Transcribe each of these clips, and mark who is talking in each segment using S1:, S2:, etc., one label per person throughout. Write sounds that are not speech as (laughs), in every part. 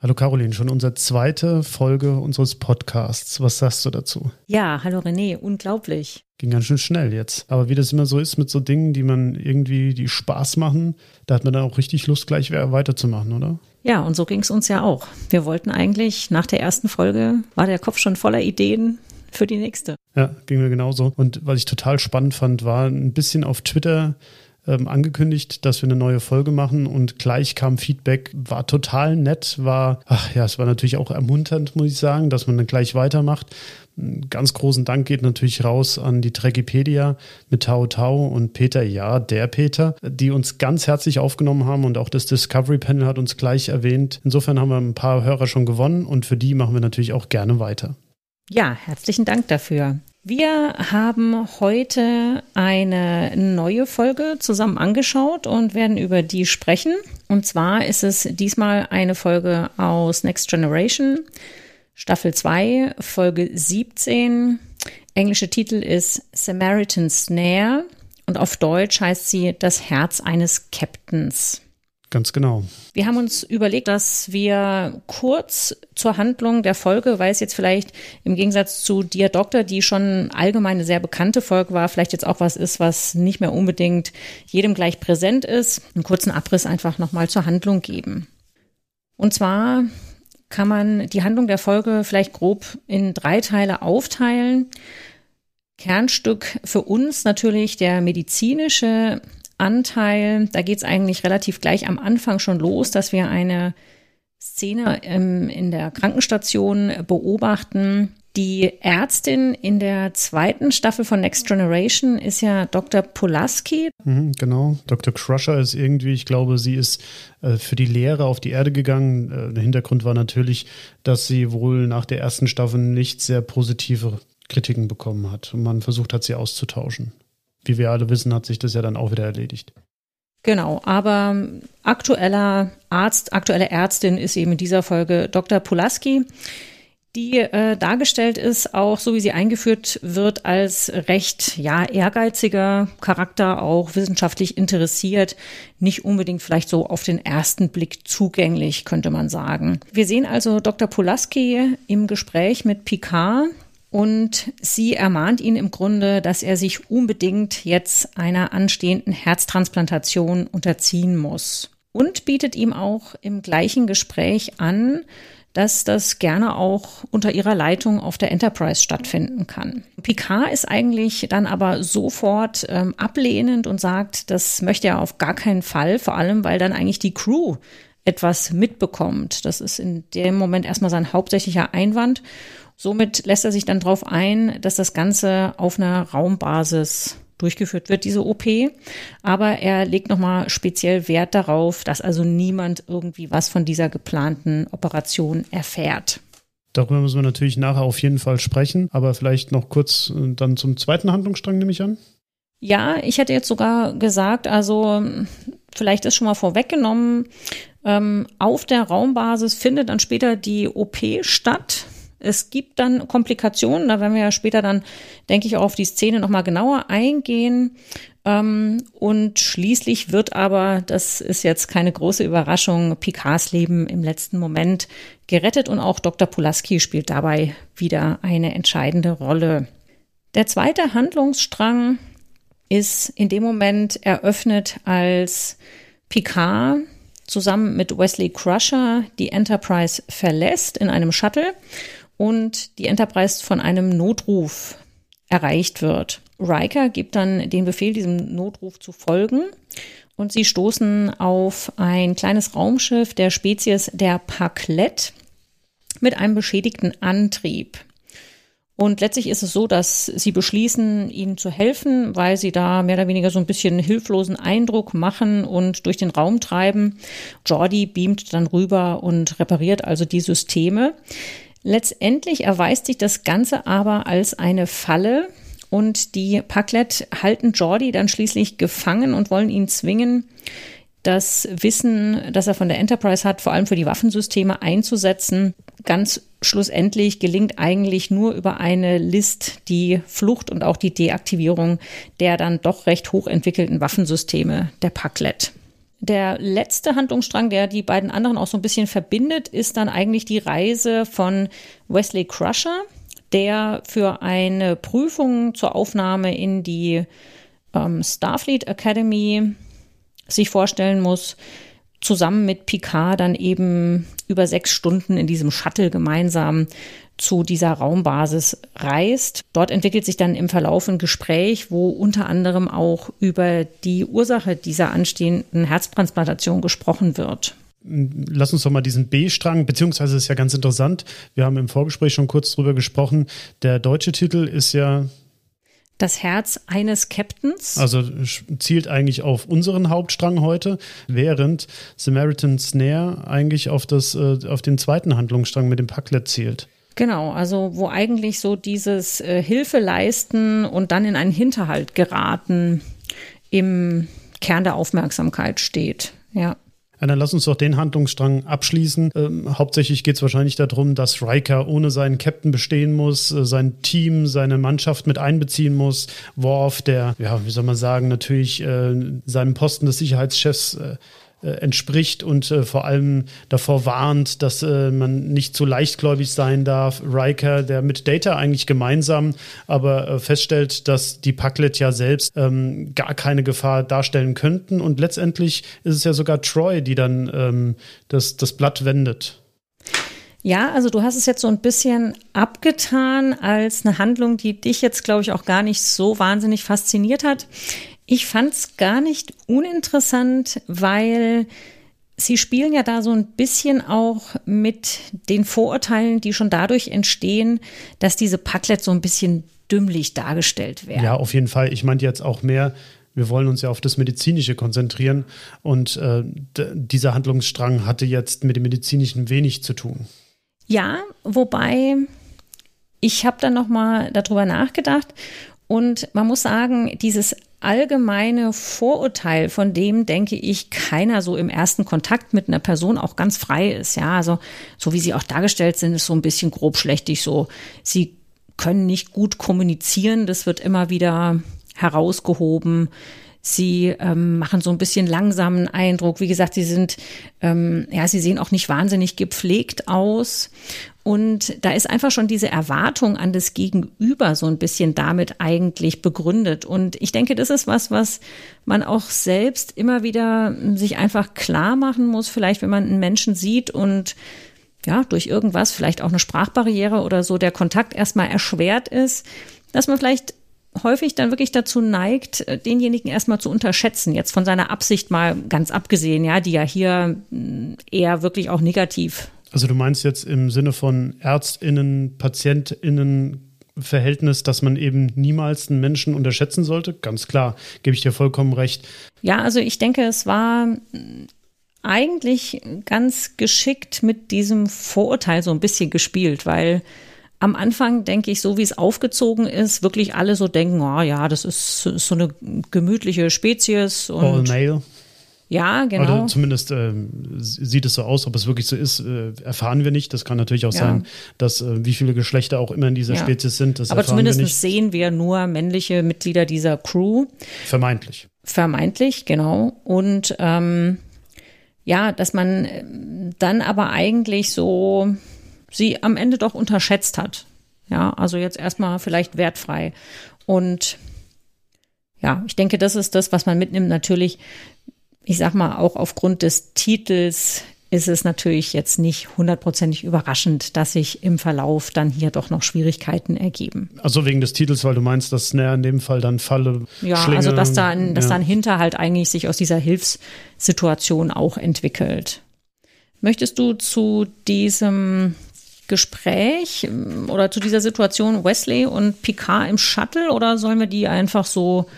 S1: Hallo Caroline, schon unsere zweite Folge unseres Podcasts. Was sagst du dazu?
S2: Ja, hallo René, unglaublich.
S1: Ging ganz schön schnell jetzt. Aber wie das immer so ist mit so Dingen, die man irgendwie, die Spaß machen, da hat man dann auch richtig Lust, gleich weiterzumachen, oder?
S2: Ja, und so ging es uns ja auch. Wir wollten eigentlich, nach der ersten Folge war der Kopf schon voller Ideen für die nächste.
S1: Ja, ging mir genauso. Und was ich total spannend fand, war ein bisschen auf Twitter ähm, angekündigt, dass wir eine neue Folge machen und gleich kam Feedback, war total nett, war, ach ja, es war natürlich auch ermunternd, muss ich sagen, dass man dann gleich weitermacht. Einen ganz großen Dank geht natürlich raus an die Trekipedia mit Tau Tau und Peter, ja, der Peter, die uns ganz herzlich aufgenommen haben und auch das Discovery Panel hat uns gleich erwähnt. Insofern haben wir ein paar Hörer schon gewonnen und für die machen wir natürlich auch gerne weiter.
S2: Ja, herzlichen Dank dafür. Wir haben heute eine neue Folge zusammen angeschaut und werden über die sprechen. Und zwar ist es diesmal eine Folge aus Next Generation, Staffel 2, Folge 17. Englische Titel ist Samaritan Snare und auf Deutsch heißt sie Das Herz eines Captains.
S1: Ganz genau.
S2: Wir haben uns überlegt, dass wir kurz zur Handlung der Folge, weil es jetzt vielleicht im Gegensatz zu Dear Doctor, die schon allgemein eine sehr bekannte Folge war, vielleicht jetzt auch was ist, was nicht mehr unbedingt jedem gleich präsent ist, einen kurzen Abriss einfach nochmal zur Handlung geben. Und zwar kann man die Handlung der Folge vielleicht grob in drei Teile aufteilen. Kernstück für uns natürlich der medizinische Anteil. Da geht es eigentlich relativ gleich am Anfang schon los, dass wir eine Szene ähm, in der Krankenstation beobachten. Die Ärztin in der zweiten Staffel von Next Generation ist ja Dr. Pulaski.
S1: Mhm, genau, Dr. Crusher ist irgendwie, ich glaube, sie ist äh, für die Lehre auf die Erde gegangen. Äh, der Hintergrund war natürlich, dass sie wohl nach der ersten Staffel nicht sehr positive Kritiken bekommen hat und man versucht hat, sie auszutauschen wie wir alle wissen, hat sich das ja dann auch wieder erledigt.
S2: Genau, aber aktueller Arzt, aktuelle Ärztin ist eben in dieser Folge Dr. Pulaski, die äh, dargestellt ist, auch so wie sie eingeführt wird, als recht ja ehrgeiziger Charakter, auch wissenschaftlich interessiert, nicht unbedingt vielleicht so auf den ersten Blick zugänglich, könnte man sagen. Wir sehen also Dr. Pulaski im Gespräch mit Picard, und sie ermahnt ihn im Grunde, dass er sich unbedingt jetzt einer anstehenden Herztransplantation unterziehen muss. Und bietet ihm auch im gleichen Gespräch an, dass das gerne auch unter ihrer Leitung auf der Enterprise stattfinden kann. Picard ist eigentlich dann aber sofort ähm, ablehnend und sagt, das möchte er auf gar keinen Fall, vor allem weil dann eigentlich die Crew etwas mitbekommt. Das ist in dem Moment erstmal sein hauptsächlicher Einwand. Somit lässt er sich dann darauf ein, dass das Ganze auf einer Raumbasis durchgeführt wird, diese OP. Aber er legt nochmal speziell Wert darauf, dass also niemand irgendwie was von dieser geplanten Operation erfährt.
S1: Darüber müssen wir natürlich nachher auf jeden Fall sprechen, aber vielleicht noch kurz äh, dann zum zweiten Handlungsstrang, nehme ich an.
S2: Ja, ich hätte jetzt sogar gesagt, also vielleicht ist schon mal vorweggenommen, ähm, auf der Raumbasis findet dann später die OP statt. Es gibt dann Komplikationen, da werden wir ja später dann, denke ich, auch auf die Szene nochmal genauer eingehen. Ähm, und schließlich wird aber, das ist jetzt keine große Überraschung, Picards Leben im letzten Moment gerettet und auch Dr. Pulaski spielt dabei wieder eine entscheidende Rolle. Der zweite Handlungsstrang ist in dem Moment eröffnet, als Picard zusammen mit Wesley Crusher die Enterprise verlässt in einem Shuttle und die Enterprise von einem Notruf erreicht wird. Riker gibt dann den Befehl, diesem Notruf zu folgen. Und sie stoßen auf ein kleines Raumschiff der Spezies der Parklet mit einem beschädigten Antrieb. Und letztlich ist es so, dass sie beschließen, ihnen zu helfen, weil sie da mehr oder weniger so ein bisschen hilflosen Eindruck machen und durch den Raum treiben. Jordi beamt dann rüber und repariert also die Systeme. Letztendlich erweist sich das Ganze aber als eine Falle und die Packlet halten Jordi dann schließlich gefangen und wollen ihn zwingen, das Wissen, das er von der Enterprise hat, vor allem für die Waffensysteme einzusetzen. Ganz schlussendlich gelingt eigentlich nur über eine List die Flucht und auch die Deaktivierung der dann doch recht hochentwickelten Waffensysteme der Packlet. Der letzte Handlungsstrang, der die beiden anderen auch so ein bisschen verbindet, ist dann eigentlich die Reise von Wesley Crusher, der für eine Prüfung zur Aufnahme in die ähm, Starfleet Academy sich vorstellen muss, zusammen mit Picard dann eben über sechs Stunden in diesem Shuttle gemeinsam zu dieser Raumbasis reist. Dort entwickelt sich dann im Verlauf ein Gespräch, wo unter anderem auch über die Ursache dieser anstehenden Herztransplantation gesprochen wird.
S1: Lass uns doch mal diesen B-Strang, beziehungsweise ist ja ganz interessant. Wir haben im Vorgespräch schon kurz drüber gesprochen. Der deutsche Titel ist ja
S2: das Herz eines Captains.
S1: Also zielt eigentlich auf unseren Hauptstrang heute, während Samaritan Snare eigentlich auf, das, äh, auf den zweiten Handlungsstrang mit dem Packlet zielt.
S2: Genau, also wo eigentlich so dieses äh, Hilfe leisten und dann in einen Hinterhalt geraten im Kern der Aufmerksamkeit steht. Ja.
S1: Ja, dann lass uns doch den Handlungsstrang abschließen. Ähm, hauptsächlich geht es wahrscheinlich darum, dass Riker ohne seinen Captain bestehen muss, äh, sein Team, seine Mannschaft mit einbeziehen muss. Worf, der, ja, wie soll man sagen, natürlich äh, seinem Posten des Sicherheitschefs äh, entspricht und äh, vor allem davor warnt, dass äh, man nicht zu leichtgläubig sein darf. Riker, der mit Data eigentlich gemeinsam, aber äh, feststellt, dass die Packlet ja selbst ähm, gar keine Gefahr darstellen könnten. Und letztendlich ist es ja sogar Troy, die dann ähm, das, das Blatt wendet.
S2: Ja, also du hast es jetzt so ein bisschen abgetan als eine Handlung, die dich jetzt, glaube ich, auch gar nicht so wahnsinnig fasziniert hat. Ich fand es gar nicht uninteressant, weil Sie spielen ja da so ein bisschen auch mit den Vorurteilen, die schon dadurch entstehen, dass diese Packlets so ein bisschen dümmlich dargestellt werden.
S1: Ja, auf jeden Fall. Ich meinte jetzt auch mehr, wir wollen uns ja auf das Medizinische konzentrieren und äh, dieser Handlungsstrang hatte jetzt mit dem Medizinischen wenig zu tun.
S2: Ja, wobei ich habe dann noch mal darüber nachgedacht und man muss sagen, dieses allgemeine Vorurteil, von dem denke ich keiner so im ersten Kontakt mit einer Person auch ganz frei ist. Ja, also so wie sie auch dargestellt sind, ist so ein bisschen grobschlächtig so. Sie können nicht gut kommunizieren, das wird immer wieder herausgehoben. Sie ähm, machen so ein bisschen langsamen Eindruck. Wie gesagt, sie sind, ähm, ja, sie sehen auch nicht wahnsinnig gepflegt aus. Und da ist einfach schon diese Erwartung an das Gegenüber so ein bisschen damit eigentlich begründet. Und ich denke, das ist was, was man auch selbst immer wieder sich einfach klar machen muss. Vielleicht, wenn man einen Menschen sieht und ja, durch irgendwas, vielleicht auch eine Sprachbarriere oder so, der Kontakt erstmal erschwert ist, dass man vielleicht häufig dann wirklich dazu neigt, äh, denjenigen erstmal zu unterschätzen. Jetzt von seiner Absicht mal ganz abgesehen, ja, die ja hier mm, eher wirklich auch negativ.
S1: Also du meinst jetzt im Sinne von Ärztinnen, Patientinnen, Verhältnis, dass man eben niemals einen Menschen unterschätzen sollte? Ganz klar, gebe ich dir vollkommen recht.
S2: Ja, also ich denke, es war mm, eigentlich ganz geschickt mit diesem Vorurteil so ein bisschen gespielt, weil am Anfang denke ich, so wie es aufgezogen ist, wirklich alle so denken, oh ja, das ist, ist so eine gemütliche Spezies. Und
S1: All male.
S2: Ja, genau.
S1: Oder zumindest äh, sieht es so aus, ob es wirklich so ist, äh, erfahren wir nicht. Das kann natürlich auch ja. sein, dass äh, wie viele Geschlechter auch immer in dieser ja. Spezies sind.
S2: Aber zumindest wir sehen wir nur männliche Mitglieder dieser Crew.
S1: Vermeintlich.
S2: Vermeintlich, genau. Und ähm, ja, dass man äh, dann aber eigentlich so sie am Ende doch unterschätzt hat. Ja, also jetzt erstmal vielleicht wertfrei. Und ja, ich denke, das ist das, was man mitnimmt. Natürlich, ich sag mal, auch aufgrund des Titels ist es natürlich jetzt nicht hundertprozentig überraschend, dass sich im Verlauf dann hier doch noch Schwierigkeiten ergeben.
S1: Also wegen des Titels, weil du meinst, dass Snare in dem Fall dann Falle.
S2: Ja, Schlinge, also dass da ein, dass ja. da ein Hinterhalt eigentlich sich aus dieser Hilfssituation auch entwickelt. Möchtest du zu diesem Gespräch ähm, oder zu dieser Situation Wesley und Picard im Shuttle oder sollen wir die einfach so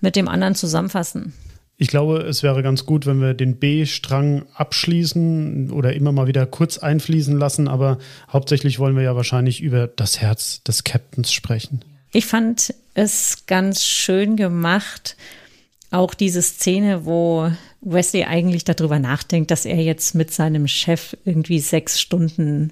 S2: mit dem anderen zusammenfassen?
S1: Ich glaube, es wäre ganz gut, wenn wir den B-Strang abschließen oder immer mal wieder kurz einfließen lassen, aber hauptsächlich wollen wir ja wahrscheinlich über das Herz des Captains sprechen.
S2: Ich fand es ganz schön gemacht, auch diese Szene, wo Wesley eigentlich darüber nachdenkt, dass er jetzt mit seinem Chef irgendwie sechs Stunden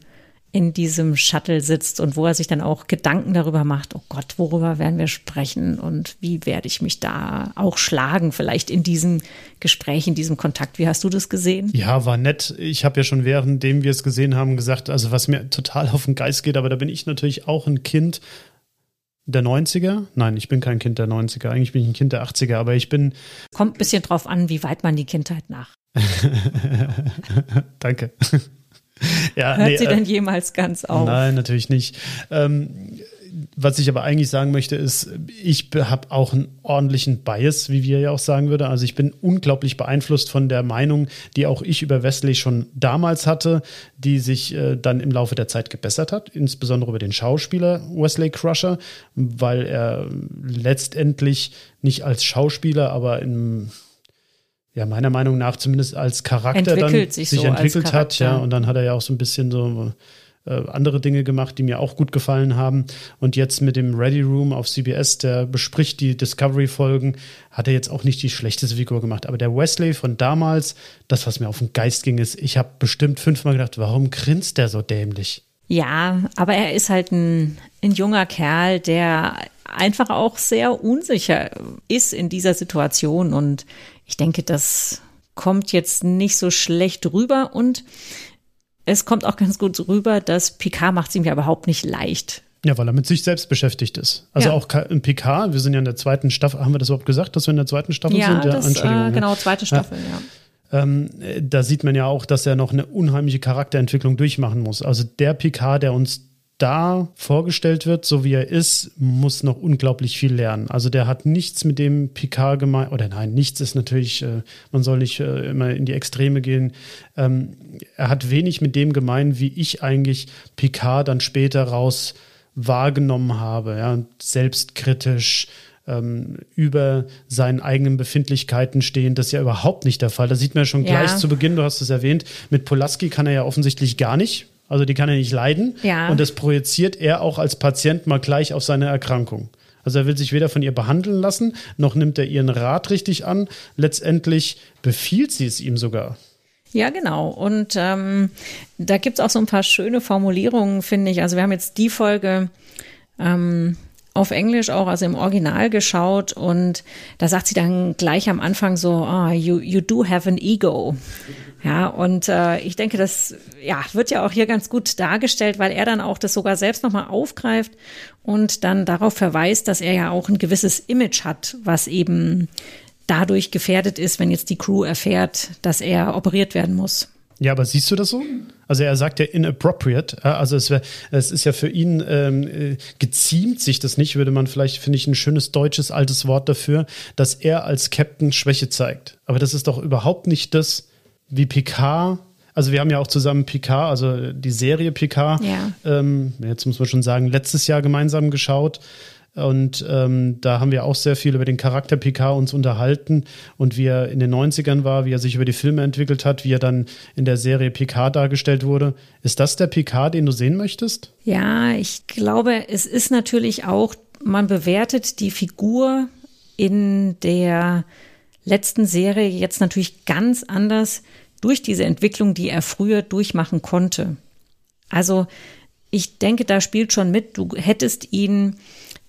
S2: in diesem Shuttle sitzt und wo er sich dann auch Gedanken darüber macht, oh Gott, worüber werden wir sprechen und wie werde ich mich da auch schlagen, vielleicht in diesem Gespräch, in diesem Kontakt. Wie hast du das gesehen?
S1: Ja, war nett. Ich habe ja schon währenddem wir es gesehen haben gesagt, also was mir total auf den Geist geht, aber da bin ich natürlich auch ein Kind der 90er? Nein, ich bin kein Kind der 90er. Eigentlich bin ich ein Kind der 80er, aber ich bin.
S2: Kommt ein bisschen drauf an, wie weit man die Kindheit nach. (laughs)
S1: Danke. (laughs)
S2: ja, Hört nee, sie äh, denn jemals ganz auf?
S1: Nein, natürlich nicht. Ähm, was ich aber eigentlich sagen möchte, ist, ich habe auch einen ordentlichen Bias, wie wir ja auch sagen würde. Also ich bin unglaublich beeinflusst von der Meinung, die auch ich über Wesley schon damals hatte, die sich äh, dann im Laufe der Zeit gebessert hat, insbesondere über den Schauspieler Wesley Crusher, weil er letztendlich nicht als Schauspieler, aber in ja, meiner Meinung nach zumindest als Charakter
S2: entwickelt
S1: dann
S2: sich,
S1: sich
S2: so
S1: entwickelt hat, ja, und dann hat er ja auch so ein bisschen so äh, andere Dinge gemacht, die mir auch gut gefallen haben. Und jetzt mit dem Ready Room auf CBS, der bespricht die Discovery-Folgen, hat er jetzt auch nicht die schlechteste Figur gemacht. Aber der Wesley von damals, das, was mir auf den Geist ging, ist, ich habe bestimmt fünfmal gedacht, warum grinst der so dämlich?
S2: Ja, aber er ist halt ein, ein junger Kerl, der einfach auch sehr unsicher ist in dieser Situation. Und ich denke, das kommt jetzt nicht so schlecht rüber. Und es kommt auch ganz gut rüber, dass Picard macht es ihm ja überhaupt nicht leicht.
S1: Ja, weil er mit sich selbst beschäftigt ist. Also ja. auch in Picard, wir sind ja in der zweiten Staffel, haben wir das überhaupt gesagt, dass wir in der zweiten Staffel
S2: ja,
S1: sind?
S2: Ja, das, äh, genau, zweite Staffel, ja.
S1: ja. Ähm, da sieht man ja auch, dass er noch eine unheimliche Charakterentwicklung durchmachen muss. Also der Picard, der uns da vorgestellt wird, so wie er ist, muss noch unglaublich viel lernen. Also der hat nichts mit dem Picard gemeint, oder nein, nichts ist natürlich, äh, man soll nicht äh, immer in die Extreme gehen. Ähm, er hat wenig mit dem gemeint, wie ich eigentlich Picard dann später raus wahrgenommen habe, ja, selbstkritisch, ähm, über seinen eigenen Befindlichkeiten stehen. Das ist ja überhaupt nicht der Fall. Da sieht man ja schon ja. gleich zu Beginn, du hast es erwähnt, mit Polaski kann er ja offensichtlich gar nicht. Also die kann er nicht leiden.
S2: Ja.
S1: Und das projiziert er auch als Patient mal gleich auf seine Erkrankung. Also er will sich weder von ihr behandeln lassen, noch nimmt er ihren Rat richtig an. Letztendlich befiehlt sie es ihm sogar.
S2: Ja, genau. Und ähm, da gibt es auch so ein paar schöne Formulierungen, finde ich. Also wir haben jetzt die Folge ähm, auf Englisch auch, also im Original geschaut und da sagt sie dann gleich am Anfang so, oh, you, you do have an ego. Ja, und äh, ich denke, das ja, wird ja auch hier ganz gut dargestellt, weil er dann auch das sogar selbst nochmal aufgreift und dann darauf verweist, dass er ja auch ein gewisses Image hat, was eben dadurch gefährdet ist, wenn jetzt die Crew erfährt, dass er operiert werden muss.
S1: Ja, aber siehst du das so? Also er sagt ja inappropriate, also es, wär, es ist ja für ihn ähm, äh, geziemt sich das nicht, würde man vielleicht, finde ich, ein schönes deutsches altes Wort dafür, dass er als Captain Schwäche zeigt. Aber das ist doch überhaupt nicht das, wie Picard also wir haben ja auch zusammen Picard, also die Serie Picard,
S2: ja.
S1: ähm, jetzt muss man schon sagen, letztes Jahr gemeinsam geschaut. Und ähm, da haben wir auch sehr viel über den Charakter Picard uns unterhalten und wie er in den 90ern war, wie er sich über die Filme entwickelt hat, wie er dann in der Serie Picard dargestellt wurde. Ist das der Picard, den du sehen möchtest?
S2: Ja, ich glaube, es ist natürlich auch, man bewertet die Figur in der letzten Serie jetzt natürlich ganz anders durch diese Entwicklung, die er früher durchmachen konnte. Also ich denke, da spielt schon mit, du hättest ihn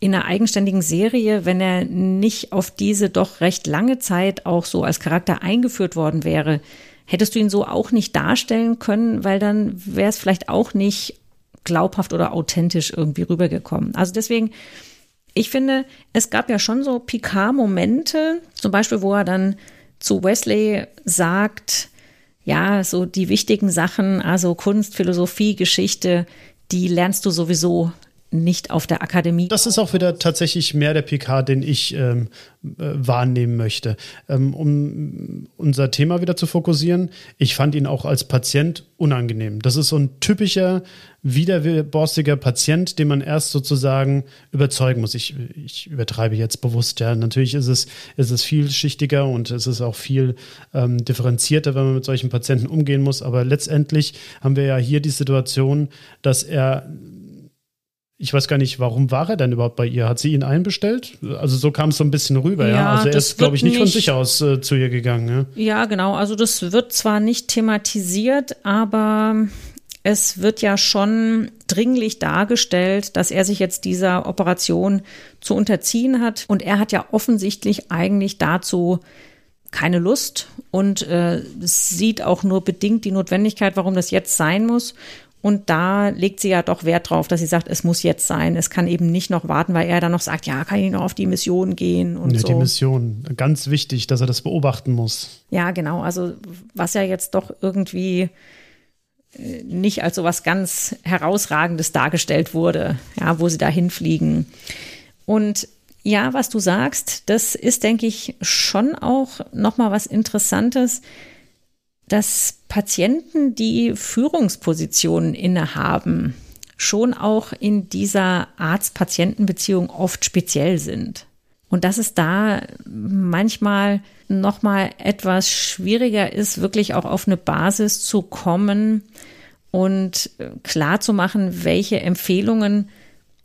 S2: in einer eigenständigen Serie, wenn er nicht auf diese doch recht lange Zeit auch so als Charakter eingeführt worden wäre, hättest du ihn so auch nicht darstellen können, weil dann wäre es vielleicht auch nicht glaubhaft oder authentisch irgendwie rübergekommen. Also deswegen, ich finde, es gab ja schon so Picard-Momente, zum Beispiel, wo er dann zu Wesley sagt, ja, so die wichtigen Sachen, also Kunst, Philosophie, Geschichte, die lernst du sowieso nicht auf der Akademie.
S1: Das ist auch wieder tatsächlich mehr der PK, den ich ähm, äh, wahrnehmen möchte. Ähm, um unser Thema wieder zu fokussieren, ich fand ihn auch als Patient unangenehm. Das ist so ein typischer, widerborstiger Patient, den man erst sozusagen überzeugen muss. Ich, ich übertreibe jetzt bewusst, ja. Natürlich ist es, ist es vielschichtiger und es ist auch viel ähm, differenzierter, wenn man mit solchen Patienten umgehen muss. Aber letztendlich haben wir ja hier die Situation, dass er ich weiß gar nicht, warum war er denn überhaupt bei ihr? Hat sie ihn einbestellt? Also so kam es so ein bisschen rüber, ja. ja? Also er ist, glaube ich, nicht, nicht, von sich aus äh, zu ihr gegangen.
S2: Ja? ja, genau. Also das wird zwar nicht thematisiert, aber es wird ja schon dringlich dargestellt, dass er sich jetzt dieser Operation zu unterziehen hat. Und er hat ja offensichtlich eigentlich dazu keine Lust und äh, sieht auch nur bedingt die Notwendigkeit, warum das jetzt sein muss. Und da legt sie ja doch Wert drauf, dass sie sagt, es muss jetzt sein. Es kann eben nicht noch warten, weil er dann noch sagt, ja, kann ich noch auf die Mission gehen und ja, so.
S1: Die Mission, ganz wichtig, dass er das beobachten muss.
S2: Ja, genau. Also was ja jetzt doch irgendwie äh, nicht als so was ganz herausragendes dargestellt wurde, ja, wo sie da hinfliegen. Und ja, was du sagst, das ist, denke ich, schon auch nochmal was Interessantes dass Patienten, die Führungspositionen innehaben, schon auch in dieser Arzt-Patienten-Beziehung oft speziell sind. Und dass es da manchmal nochmal etwas schwieriger ist, wirklich auch auf eine Basis zu kommen und klar zu machen, welche Empfehlungen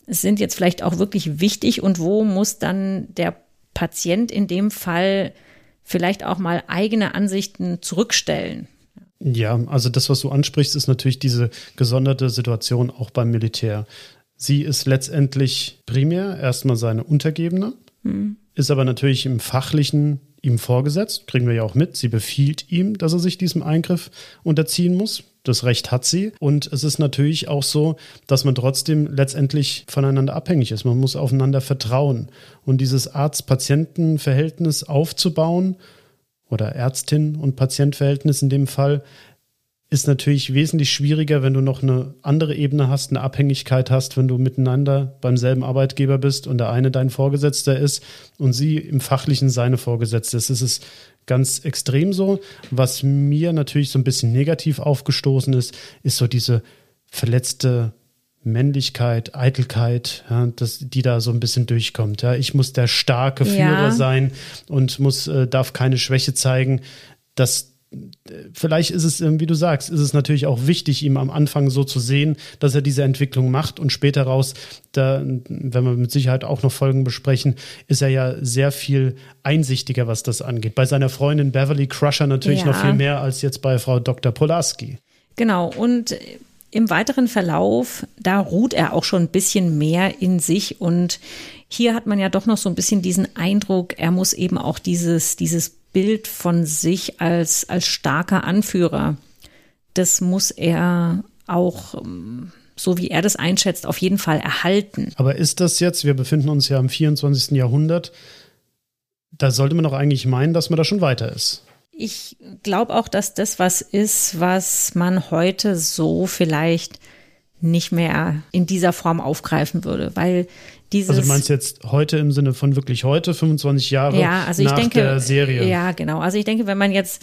S2: sind jetzt vielleicht auch wirklich wichtig und wo muss dann der Patient in dem Fall vielleicht auch mal eigene Ansichten zurückstellen.
S1: Ja, also das, was du ansprichst, ist natürlich diese gesonderte Situation auch beim Militär. Sie ist letztendlich primär erstmal seine Untergebene, hm. ist aber natürlich im fachlichen ihm vorgesetzt, kriegen wir ja auch mit. Sie befiehlt ihm, dass er sich diesem Eingriff unterziehen muss. Das Recht hat sie. Und es ist natürlich auch so, dass man trotzdem letztendlich voneinander abhängig ist. Man muss aufeinander vertrauen. Und dieses Arzt-Patienten-Verhältnis aufzubauen oder Ärztin- und Patientverhältnis in dem Fall, ist natürlich wesentlich schwieriger, wenn du noch eine andere Ebene hast, eine Abhängigkeit hast, wenn du miteinander beim selben Arbeitgeber bist und der eine dein Vorgesetzter ist und sie im Fachlichen seine Vorgesetzte ist. Es ist ganz extrem so. Was mir natürlich so ein bisschen negativ aufgestoßen ist, ist so diese verletzte Männlichkeit, Eitelkeit, ja, das, die da so ein bisschen durchkommt. Ja. Ich muss der starke Führer ja. sein und muss, äh, darf keine Schwäche zeigen. Das, vielleicht ist es, wie du sagst, ist es natürlich auch wichtig, ihm am Anfang so zu sehen, dass er diese Entwicklung macht und später raus, da, wenn wir mit Sicherheit auch noch Folgen besprechen, ist er ja sehr viel einsichtiger, was das angeht. Bei seiner Freundin Beverly Crusher natürlich ja. noch viel mehr als jetzt bei Frau Dr. Polaski.
S2: Genau, und im weiteren Verlauf, da ruht er auch schon ein bisschen mehr in sich und hier hat man ja doch noch so ein bisschen diesen Eindruck, er muss eben auch dieses, dieses Bild von sich als, als starker Anführer. Das muss er auch, ähm, so wie er das einschätzt, auf jeden Fall erhalten.
S1: Aber ist das jetzt, wir befinden uns ja im 24. Jahrhundert, da sollte man doch eigentlich meinen, dass man da schon weiter ist.
S2: Ich glaube auch, dass das was ist, was man heute so vielleicht nicht mehr in dieser Form aufgreifen würde, weil dieses.
S1: Also du meinst jetzt heute im Sinne von wirklich heute, 25 Jahre
S2: ja, also
S1: nach
S2: denke,
S1: der Serie?
S2: Ja, genau. Also ich denke, wenn man jetzt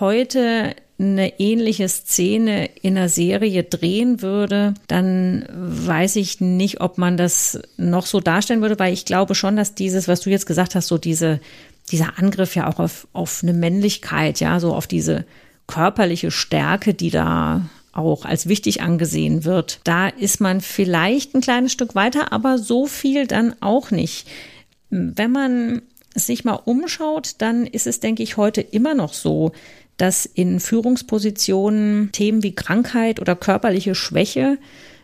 S2: heute eine ähnliche Szene in einer Serie drehen würde, dann weiß ich nicht, ob man das noch so darstellen würde, weil ich glaube schon, dass dieses, was du jetzt gesagt hast, so diese, dieser Angriff ja auch auf, auf eine Männlichkeit, ja, so auf diese körperliche Stärke, die da auch als wichtig angesehen wird. Da ist man vielleicht ein kleines Stück weiter, aber so viel dann auch nicht. Wenn man sich mal umschaut, dann ist es, denke ich, heute immer noch so, dass in Führungspositionen Themen wie Krankheit oder körperliche Schwäche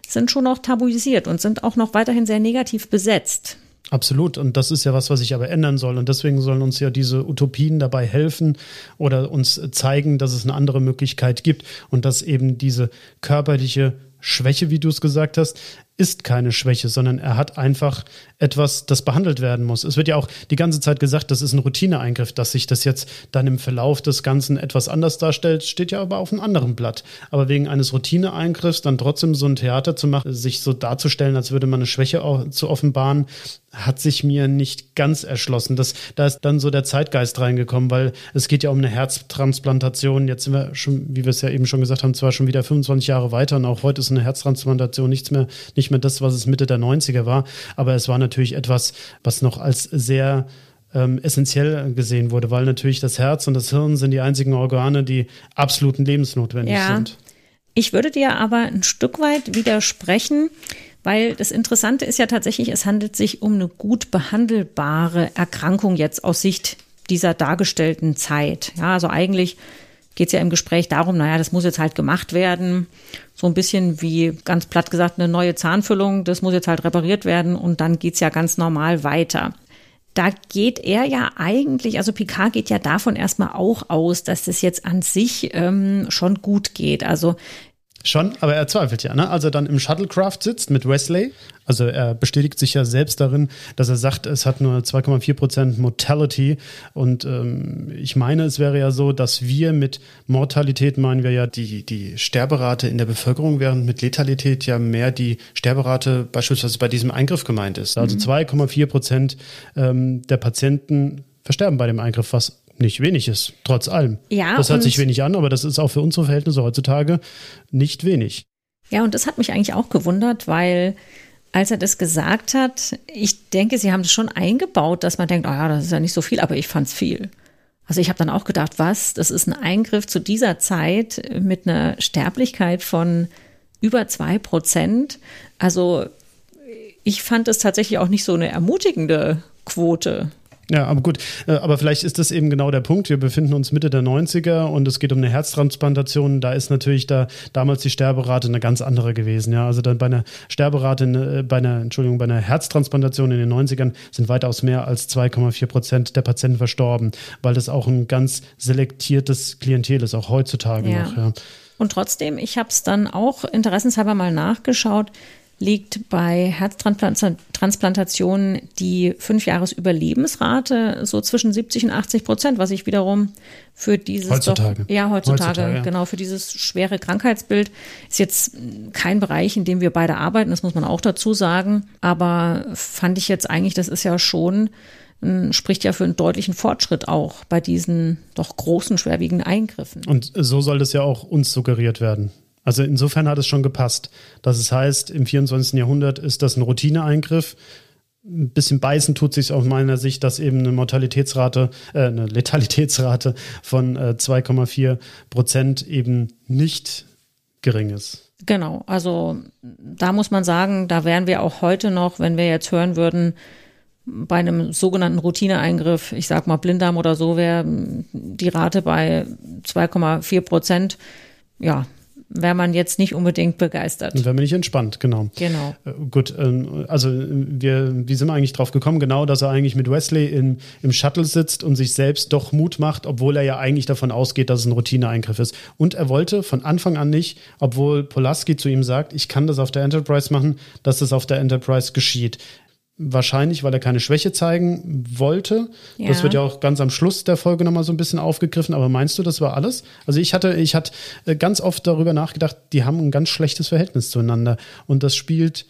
S2: sind schon noch tabuisiert und sind auch noch weiterhin sehr negativ besetzt.
S1: Absolut. Und das ist ja was, was sich aber ändern soll. Und deswegen sollen uns ja diese Utopien dabei helfen oder uns zeigen, dass es eine andere Möglichkeit gibt und dass eben diese körperliche Schwäche, wie du es gesagt hast, ist keine Schwäche, sondern er hat einfach etwas, das behandelt werden muss. Es wird ja auch die ganze Zeit gesagt, das ist ein Routineeingriff, dass sich das jetzt dann im Verlauf des Ganzen etwas anders darstellt, steht ja aber auf einem anderen Blatt. Aber wegen eines Routineeingriffs dann trotzdem so ein Theater zu machen, sich so darzustellen, als würde man eine Schwäche zu offenbaren, hat sich mir nicht ganz erschlossen. Das, da ist dann so der Zeitgeist reingekommen, weil es geht ja um eine Herztransplantation. Jetzt sind wir schon, wie wir es ja eben schon gesagt haben, zwar schon wieder 25 Jahre weiter und auch heute ist eine Herztransplantation nichts mehr, nicht mehr das, was es Mitte der 90er war. Aber es war natürlich etwas, was noch als sehr ähm, essentiell gesehen wurde, weil natürlich das Herz und das Hirn sind die einzigen Organe, die absoluten lebensnotwendig ja. sind.
S2: Ich würde dir aber ein Stück weit widersprechen. Weil das Interessante ist ja tatsächlich, es handelt sich um eine gut behandelbare Erkrankung jetzt aus Sicht dieser dargestellten Zeit. Ja, also eigentlich geht es ja im Gespräch darum, naja, das muss jetzt halt gemacht werden. So ein bisschen wie ganz platt gesagt eine neue Zahnfüllung, das muss jetzt halt repariert werden und dann geht's ja ganz normal weiter. Da geht er ja eigentlich, also Picard geht ja davon erstmal auch aus, dass das jetzt an sich ähm, schon gut geht. Also
S1: Schon, aber er zweifelt ja, ne? Als er dann im Shuttlecraft sitzt mit Wesley, also er bestätigt sich ja selbst darin, dass er sagt, es hat nur 2,4% Mortality. Und ähm, ich meine, es wäre ja so, dass wir mit Mortalität meinen wir ja die, die Sterberate in der Bevölkerung, während mit Letalität ja mehr die Sterberate beispielsweise bei diesem Eingriff gemeint ist. Also 2,4% ähm, der Patienten versterben bei dem Eingriff, was nicht wenig ist, trotz allem. Ja, das hört sich wenig an, aber das ist auch für unsere Verhältnisse heutzutage nicht wenig.
S2: Ja, und das hat mich eigentlich auch gewundert, weil als er das gesagt hat, ich denke, sie haben es schon eingebaut, dass man denkt, oh ja, das ist ja nicht so viel, aber ich fand es viel. Also ich habe dann auch gedacht, was, das ist ein Eingriff zu dieser Zeit mit einer Sterblichkeit von über zwei Prozent. Also ich fand es tatsächlich auch nicht so eine ermutigende Quote.
S1: Ja, aber gut, äh, aber vielleicht ist das eben genau der Punkt. Wir befinden uns Mitte der 90er und es geht um eine Herztransplantation. Da ist natürlich da damals die Sterberate eine ganz andere gewesen. Ja, also dann bei einer Sterberate, äh, bei einer, Entschuldigung, bei einer Herztransplantation in den 90ern sind weitaus mehr als 2,4 Prozent der Patienten verstorben, weil das auch ein ganz selektiertes Klientel ist, auch heutzutage ja. noch. Ja.
S2: Und trotzdem, ich habe es dann auch interessenshalber mal nachgeschaut liegt bei Herztransplantationen die Fünfjahres-Überlebensrate so zwischen 70 und 80 Prozent, was ich wiederum für dieses
S1: heutzutage.
S2: Doch, ja, heutzutage, heutzutage ja. genau, für dieses schwere Krankheitsbild ist jetzt kein Bereich, in dem wir beide arbeiten, das muss man auch dazu sagen. Aber fand ich jetzt eigentlich, das ist ja schon spricht ja für einen deutlichen Fortschritt auch bei diesen doch großen, schwerwiegenden Eingriffen.
S1: Und so soll das ja auch uns suggeriert werden. Also insofern hat es schon gepasst. Dass es heißt, im 24. Jahrhundert ist das ein Routineeingriff. Ein bisschen beißen tut sich aus meiner Sicht, dass eben eine Mortalitätsrate, äh, eine Letalitätsrate von äh, 2,4 Prozent eben nicht gering ist.
S2: Genau, also da muss man sagen, da wären wir auch heute noch, wenn wir jetzt hören würden, bei einem sogenannten Routineeingriff, ich sag mal Blinddarm oder so, wäre die Rate bei 2,4 Prozent. Ja, wäre man jetzt nicht unbedingt begeistert.
S1: Wäre man nicht entspannt, genau.
S2: Genau.
S1: Äh, gut, ähm, also wir, wie sind wir eigentlich drauf gekommen? Genau, dass er eigentlich mit Wesley in, im Shuttle sitzt und sich selbst doch Mut macht, obwohl er ja eigentlich davon ausgeht, dass es ein Routineeingriff ist. Und er wollte von Anfang an nicht, obwohl Polaski zu ihm sagt, ich kann das auf der Enterprise machen, dass das auf der Enterprise geschieht. Wahrscheinlich, weil er keine Schwäche zeigen wollte. Ja. Das wird ja auch ganz am Schluss der Folge nochmal so ein bisschen aufgegriffen. Aber meinst du, das war alles? Also ich hatte, ich hatte äh, ganz oft darüber nachgedacht, die haben ein ganz schlechtes Verhältnis zueinander. Und das spielt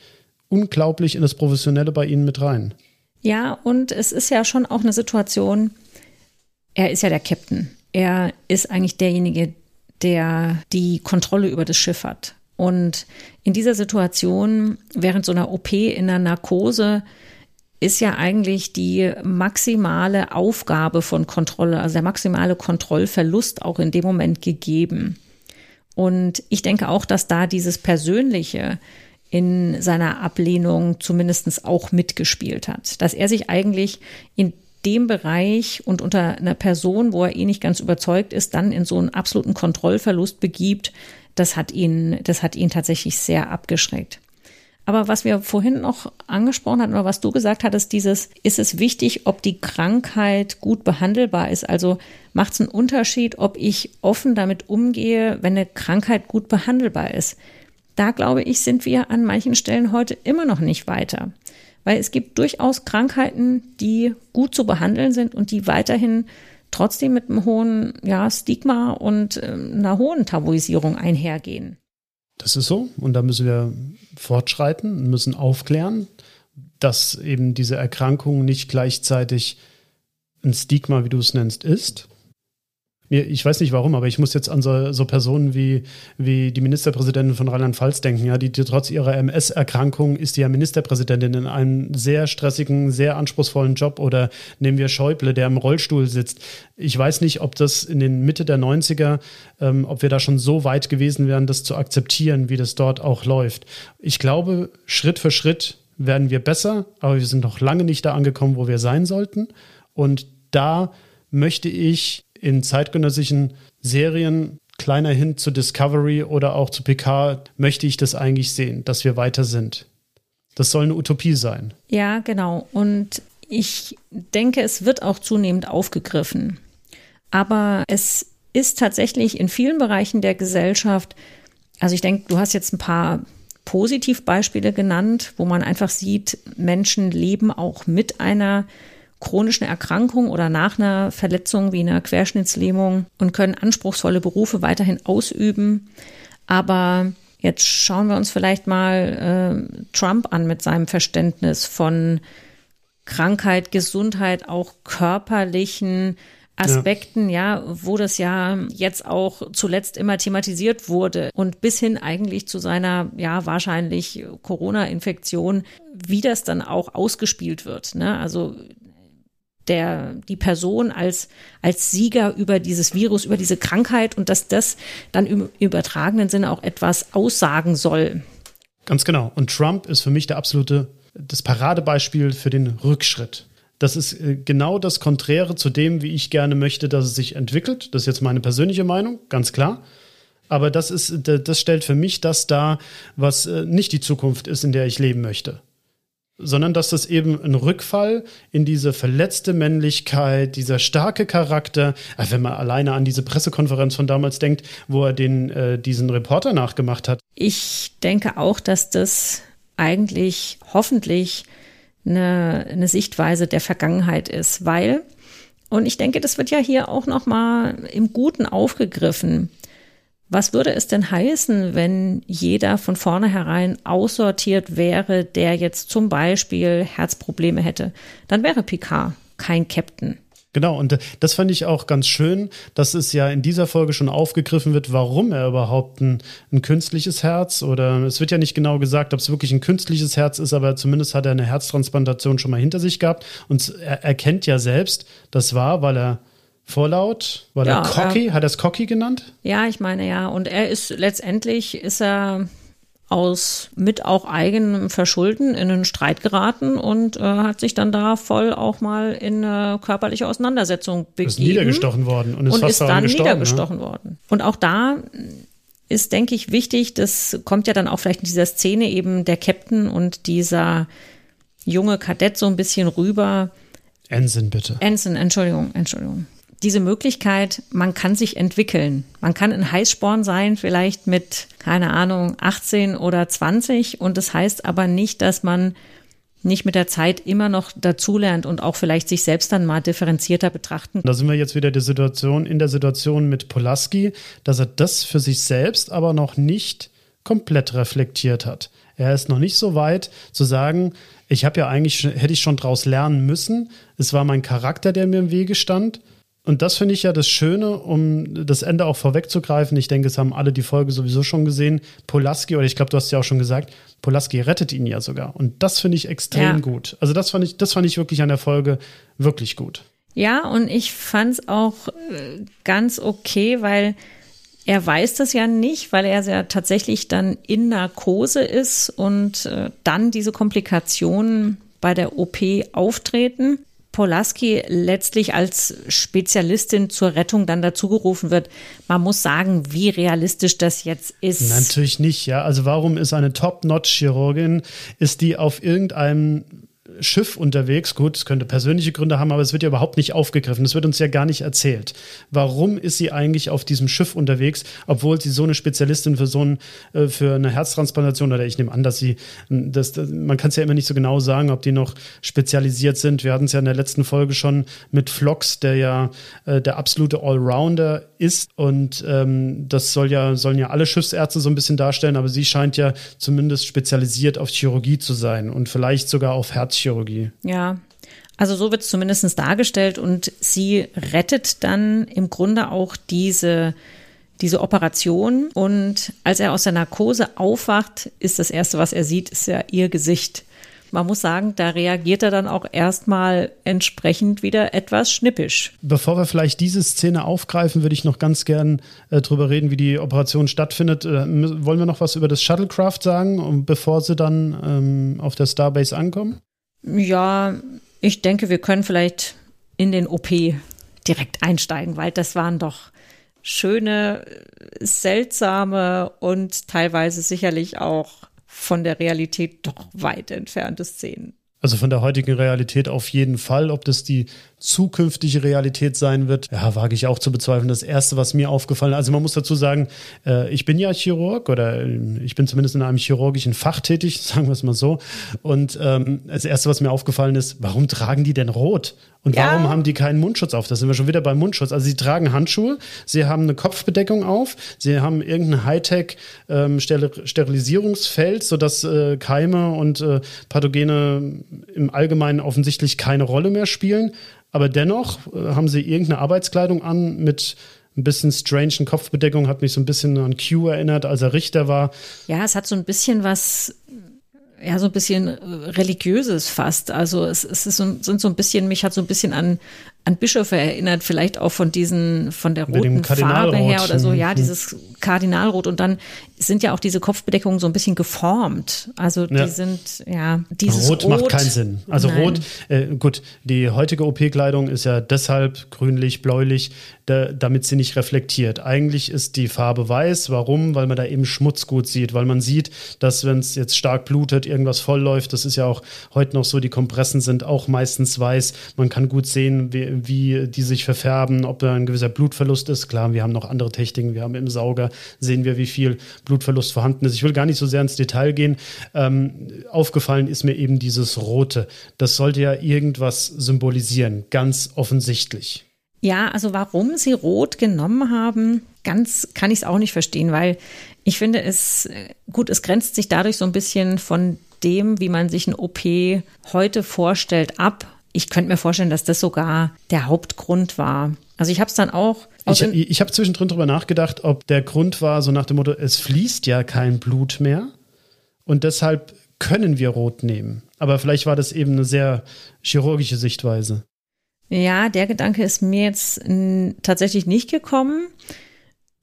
S1: unglaublich in das Professionelle bei ihnen mit rein.
S2: Ja, und es ist ja schon auch eine Situation, er ist ja der Captain. Er ist eigentlich derjenige, der die Kontrolle über das Schiff hat. Und in dieser Situation, während so einer OP in der Narkose, ist ja eigentlich die maximale Aufgabe von Kontrolle, also der maximale Kontrollverlust auch in dem Moment gegeben. Und ich denke auch, dass da dieses Persönliche in seiner Ablehnung zumindest auch mitgespielt hat. Dass er sich eigentlich in dem Bereich und unter einer Person, wo er eh nicht ganz überzeugt ist, dann in so einen absoluten Kontrollverlust begibt, das hat ihn, das hat ihn tatsächlich sehr abgeschreckt. Aber was wir vorhin noch angesprochen hatten oder was du gesagt hattest, dieses, ist es wichtig, ob die Krankheit gut behandelbar ist? Also macht es einen Unterschied, ob ich offen damit umgehe, wenn eine Krankheit gut behandelbar ist? Da glaube ich, sind wir an manchen Stellen heute immer noch nicht weiter. Weil es gibt durchaus Krankheiten, die gut zu behandeln sind und die weiterhin trotzdem mit einem hohen ja, Stigma und äh, einer hohen Tabuisierung einhergehen.
S1: Das ist so. Und da müssen wir fortschreiten, müssen aufklären, dass eben diese Erkrankung nicht gleichzeitig ein Stigma, wie du es nennst, ist, ich weiß nicht warum, aber ich muss jetzt an so, so Personen wie, wie die Ministerpräsidentin von Rheinland-Pfalz denken, ja, die, die trotz ihrer MS-Erkrankung ist die ja Ministerpräsidentin in einem sehr stressigen, sehr anspruchsvollen Job oder nehmen wir Schäuble, der im Rollstuhl sitzt. Ich weiß nicht, ob das in den Mitte der 90er, ähm, ob wir da schon so weit gewesen wären, das zu akzeptieren, wie das dort auch läuft. Ich glaube, Schritt für Schritt werden wir besser, aber wir sind noch lange nicht da angekommen, wo wir sein sollten. Und da möchte ich in zeitgenössischen Serien, kleiner hin zu Discovery oder auch zu PK, möchte ich das eigentlich sehen, dass wir weiter sind. Das soll eine Utopie sein.
S2: Ja, genau. Und ich denke, es wird auch zunehmend aufgegriffen. Aber es ist tatsächlich in vielen Bereichen der Gesellschaft, also ich denke, du hast jetzt ein paar Positivbeispiele genannt, wo man einfach sieht, Menschen leben auch mit einer chronischen Erkrankung oder nach einer Verletzung wie einer Querschnittslähmung und können anspruchsvolle Berufe weiterhin ausüben. Aber jetzt schauen wir uns vielleicht mal äh, Trump an mit seinem Verständnis von Krankheit, Gesundheit, auch körperlichen Aspekten, ja. ja. wo das ja jetzt auch zuletzt immer thematisiert wurde und bis hin eigentlich zu seiner, ja, wahrscheinlich Corona-Infektion, wie das dann auch ausgespielt wird. Ne? Also der, die Person als, als Sieger über dieses Virus, über diese Krankheit und dass das dann im übertragenen Sinne auch etwas aussagen soll.
S1: Ganz genau. Und Trump ist für mich der absolute, das Paradebeispiel für den Rückschritt. Das ist äh, genau das Konträre zu dem, wie ich gerne möchte, dass es sich entwickelt. Das ist jetzt meine persönliche Meinung, ganz klar. Aber das ist, das stellt für mich das dar, was äh, nicht die Zukunft ist, in der ich leben möchte sondern dass das eben ein Rückfall in diese verletzte Männlichkeit, dieser starke Charakter, äh, wenn man alleine an diese Pressekonferenz von damals denkt, wo er den, äh, diesen Reporter nachgemacht hat.
S2: Ich denke auch, dass das eigentlich hoffentlich eine, eine Sichtweise der Vergangenheit ist, weil, und ich denke, das wird ja hier auch nochmal im Guten aufgegriffen. Was würde es denn heißen, wenn jeder von vornherein aussortiert wäre, der jetzt zum Beispiel Herzprobleme hätte? Dann wäre Picard kein Captain.
S1: Genau, und das fand ich auch ganz schön, dass es ja in dieser Folge schon aufgegriffen wird, warum er überhaupt ein, ein, künstliches Herz oder es wird ja nicht genau gesagt, ob es wirklich ein künstliches Herz ist, aber zumindest hat er eine Herztransplantation schon mal hinter sich gehabt und er erkennt ja selbst, das war, weil er Vorlaut? War ja, der Cocky? Äh, Hat er es Cocky genannt?
S2: Ja, ich meine ja. Und er ist letztendlich ist er aus mit auch eigenem Verschulden in einen Streit geraten und äh, hat sich dann da voll auch mal in eine körperliche Auseinandersetzung begeben. Ist
S1: niedergestochen worden und ist, und fast ist dann gestorben,
S2: ne? niedergestochen ne? worden. Und auch da ist, denke ich, wichtig, das kommt ja dann auch vielleicht in dieser Szene eben der Captain und dieser junge Kadett so ein bisschen rüber.
S1: Ensign, bitte.
S2: Ensign, Entschuldigung, Entschuldigung diese Möglichkeit, man kann sich entwickeln. Man kann ein Heißsporn sein, vielleicht mit, keine Ahnung, 18 oder 20. Und das heißt aber nicht, dass man nicht mit der Zeit immer noch dazulernt und auch vielleicht sich selbst dann mal differenzierter betrachten.
S1: Da sind wir jetzt wieder die Situation, in der Situation mit Polaski, dass er das für sich selbst aber noch nicht komplett reflektiert hat. Er ist noch nicht so weit zu sagen, ich habe ja eigentlich, hätte ich schon draus lernen müssen. Es war mein Charakter, der mir im Wege stand. Und das finde ich ja das Schöne, um das Ende auch vorwegzugreifen. Ich denke, es haben alle die Folge sowieso schon gesehen. Polaski, oder ich glaube, du hast ja auch schon gesagt, Polaski rettet ihn ja sogar. Und das finde ich extrem ja. gut. Also das fand ich, das fand ich wirklich an der Folge wirklich gut.
S2: Ja, und ich fand es auch äh, ganz okay, weil er weiß das ja nicht, weil er ja tatsächlich dann in Narkose ist und äh, dann diese Komplikationen bei der OP auftreten. Polaski letztlich als Spezialistin zur Rettung dann dazugerufen wird. Man muss sagen, wie realistisch das jetzt ist.
S1: Natürlich nicht, ja. Also warum ist eine Top-Notch-Chirurgin, ist die auf irgendeinem Schiff unterwegs. Gut, es könnte persönliche Gründe haben, aber es wird ja überhaupt nicht aufgegriffen. Es wird uns ja gar nicht erzählt. Warum ist sie eigentlich auf diesem Schiff unterwegs, obwohl sie so eine Spezialistin für so ein, äh, für eine Herztransplantation oder ich nehme an, dass sie, das, das man kann es ja immer nicht so genau sagen, ob die noch spezialisiert sind. Wir hatten es ja in der letzten Folge schon mit Flox, der ja äh, der absolute Allrounder ist und ähm, das soll ja, sollen ja alle Schiffsärzte so ein bisschen darstellen, aber sie scheint ja zumindest spezialisiert auf Chirurgie zu sein und vielleicht sogar auf Herzchirurgie. Chirurgie.
S2: Ja, also so wird es zumindest dargestellt und sie rettet dann im Grunde auch diese, diese Operation. Und als er aus der Narkose aufwacht, ist das Erste, was er sieht, ist ja ihr Gesicht. Man muss sagen, da reagiert er dann auch erstmal entsprechend wieder etwas schnippisch.
S1: Bevor wir vielleicht diese Szene aufgreifen, würde ich noch ganz gern äh, drüber reden, wie die Operation stattfindet. Äh, wollen wir noch was über das Shuttlecraft sagen, bevor sie dann ähm, auf der Starbase ankommen?
S2: Ja, ich denke, wir können vielleicht in den OP direkt einsteigen, weil das waren doch schöne, seltsame und teilweise sicherlich auch von der Realität doch weit entfernte Szenen.
S1: Also von der heutigen Realität auf jeden Fall. Ob das die zukünftige Realität sein wird, ja, wage ich auch zu bezweifeln. Das Erste, was mir aufgefallen, also man muss dazu sagen, äh, ich bin ja Chirurg oder äh, ich bin zumindest in einem chirurgischen Fach tätig, (laughs) sagen wir es mal so. Und ähm, das Erste, was mir aufgefallen ist, warum tragen die denn rot? Und ja. warum haben die keinen Mundschutz auf? Da sind wir schon wieder beim Mundschutz. Also sie tragen Handschuhe, sie haben eine Kopfbedeckung auf, sie haben irgendein Hightech ähm, Sterilisierungsfeld, sodass äh, Keime und äh, Pathogene im Allgemeinen offensichtlich keine Rolle mehr spielen. Aber dennoch äh, haben sie irgendeine Arbeitskleidung an mit ein bisschen strangen Kopfbedeckung, hat mich so ein bisschen an Q erinnert, als er Richter war.
S2: Ja, es hat so ein bisschen was ja so ein bisschen äh, religiöses fast. Also es, es ist so, sind so ein bisschen, mich hat so ein bisschen an an Bischöfe erinnert, vielleicht auch von diesen, von der roten Farbe her oder so, ja, mhm. dieses Kardinalrot. Und dann sind ja auch diese Kopfbedeckungen so ein bisschen geformt. Also die ja. sind, ja, dieses
S1: Rot, Rot macht keinen Sinn. Also Nein. Rot, äh, gut, die heutige OP-Kleidung ist ja deshalb grünlich, bläulich, da, damit sie nicht reflektiert. Eigentlich ist die Farbe weiß. Warum? Weil man da eben Schmutz gut sieht. Weil man sieht, dass wenn es jetzt stark blutet, irgendwas vollläuft. Das ist ja auch heute noch so, die Kompressen sind auch meistens weiß. Man kann gut sehen, wie, wie die sich verfärben, ob da ein gewisser Blutverlust ist. Klar, wir haben noch andere Techniken. Wir haben im Sauger, sehen wir, wie viel Blutverlust vorhanden ist. Ich will gar nicht so sehr ins Detail gehen. Ähm, aufgefallen ist mir eben dieses Rote. Das sollte ja irgendwas symbolisieren, ganz offensichtlich.
S2: Ja, also warum sie rot genommen haben, ganz kann ich es auch nicht verstehen, weil ich finde es, gut, es grenzt sich dadurch so ein bisschen von dem, wie man sich ein OP heute vorstellt, ab ich könnte mir vorstellen, dass das sogar der Hauptgrund war. Also ich habe es dann auch.
S1: Ich, ich habe zwischendrin darüber nachgedacht, ob der Grund war, so nach dem Motto, es fließt ja kein Blut mehr und deshalb können wir rot nehmen. Aber vielleicht war das eben eine sehr chirurgische Sichtweise.
S2: Ja, der Gedanke ist mir jetzt tatsächlich nicht gekommen.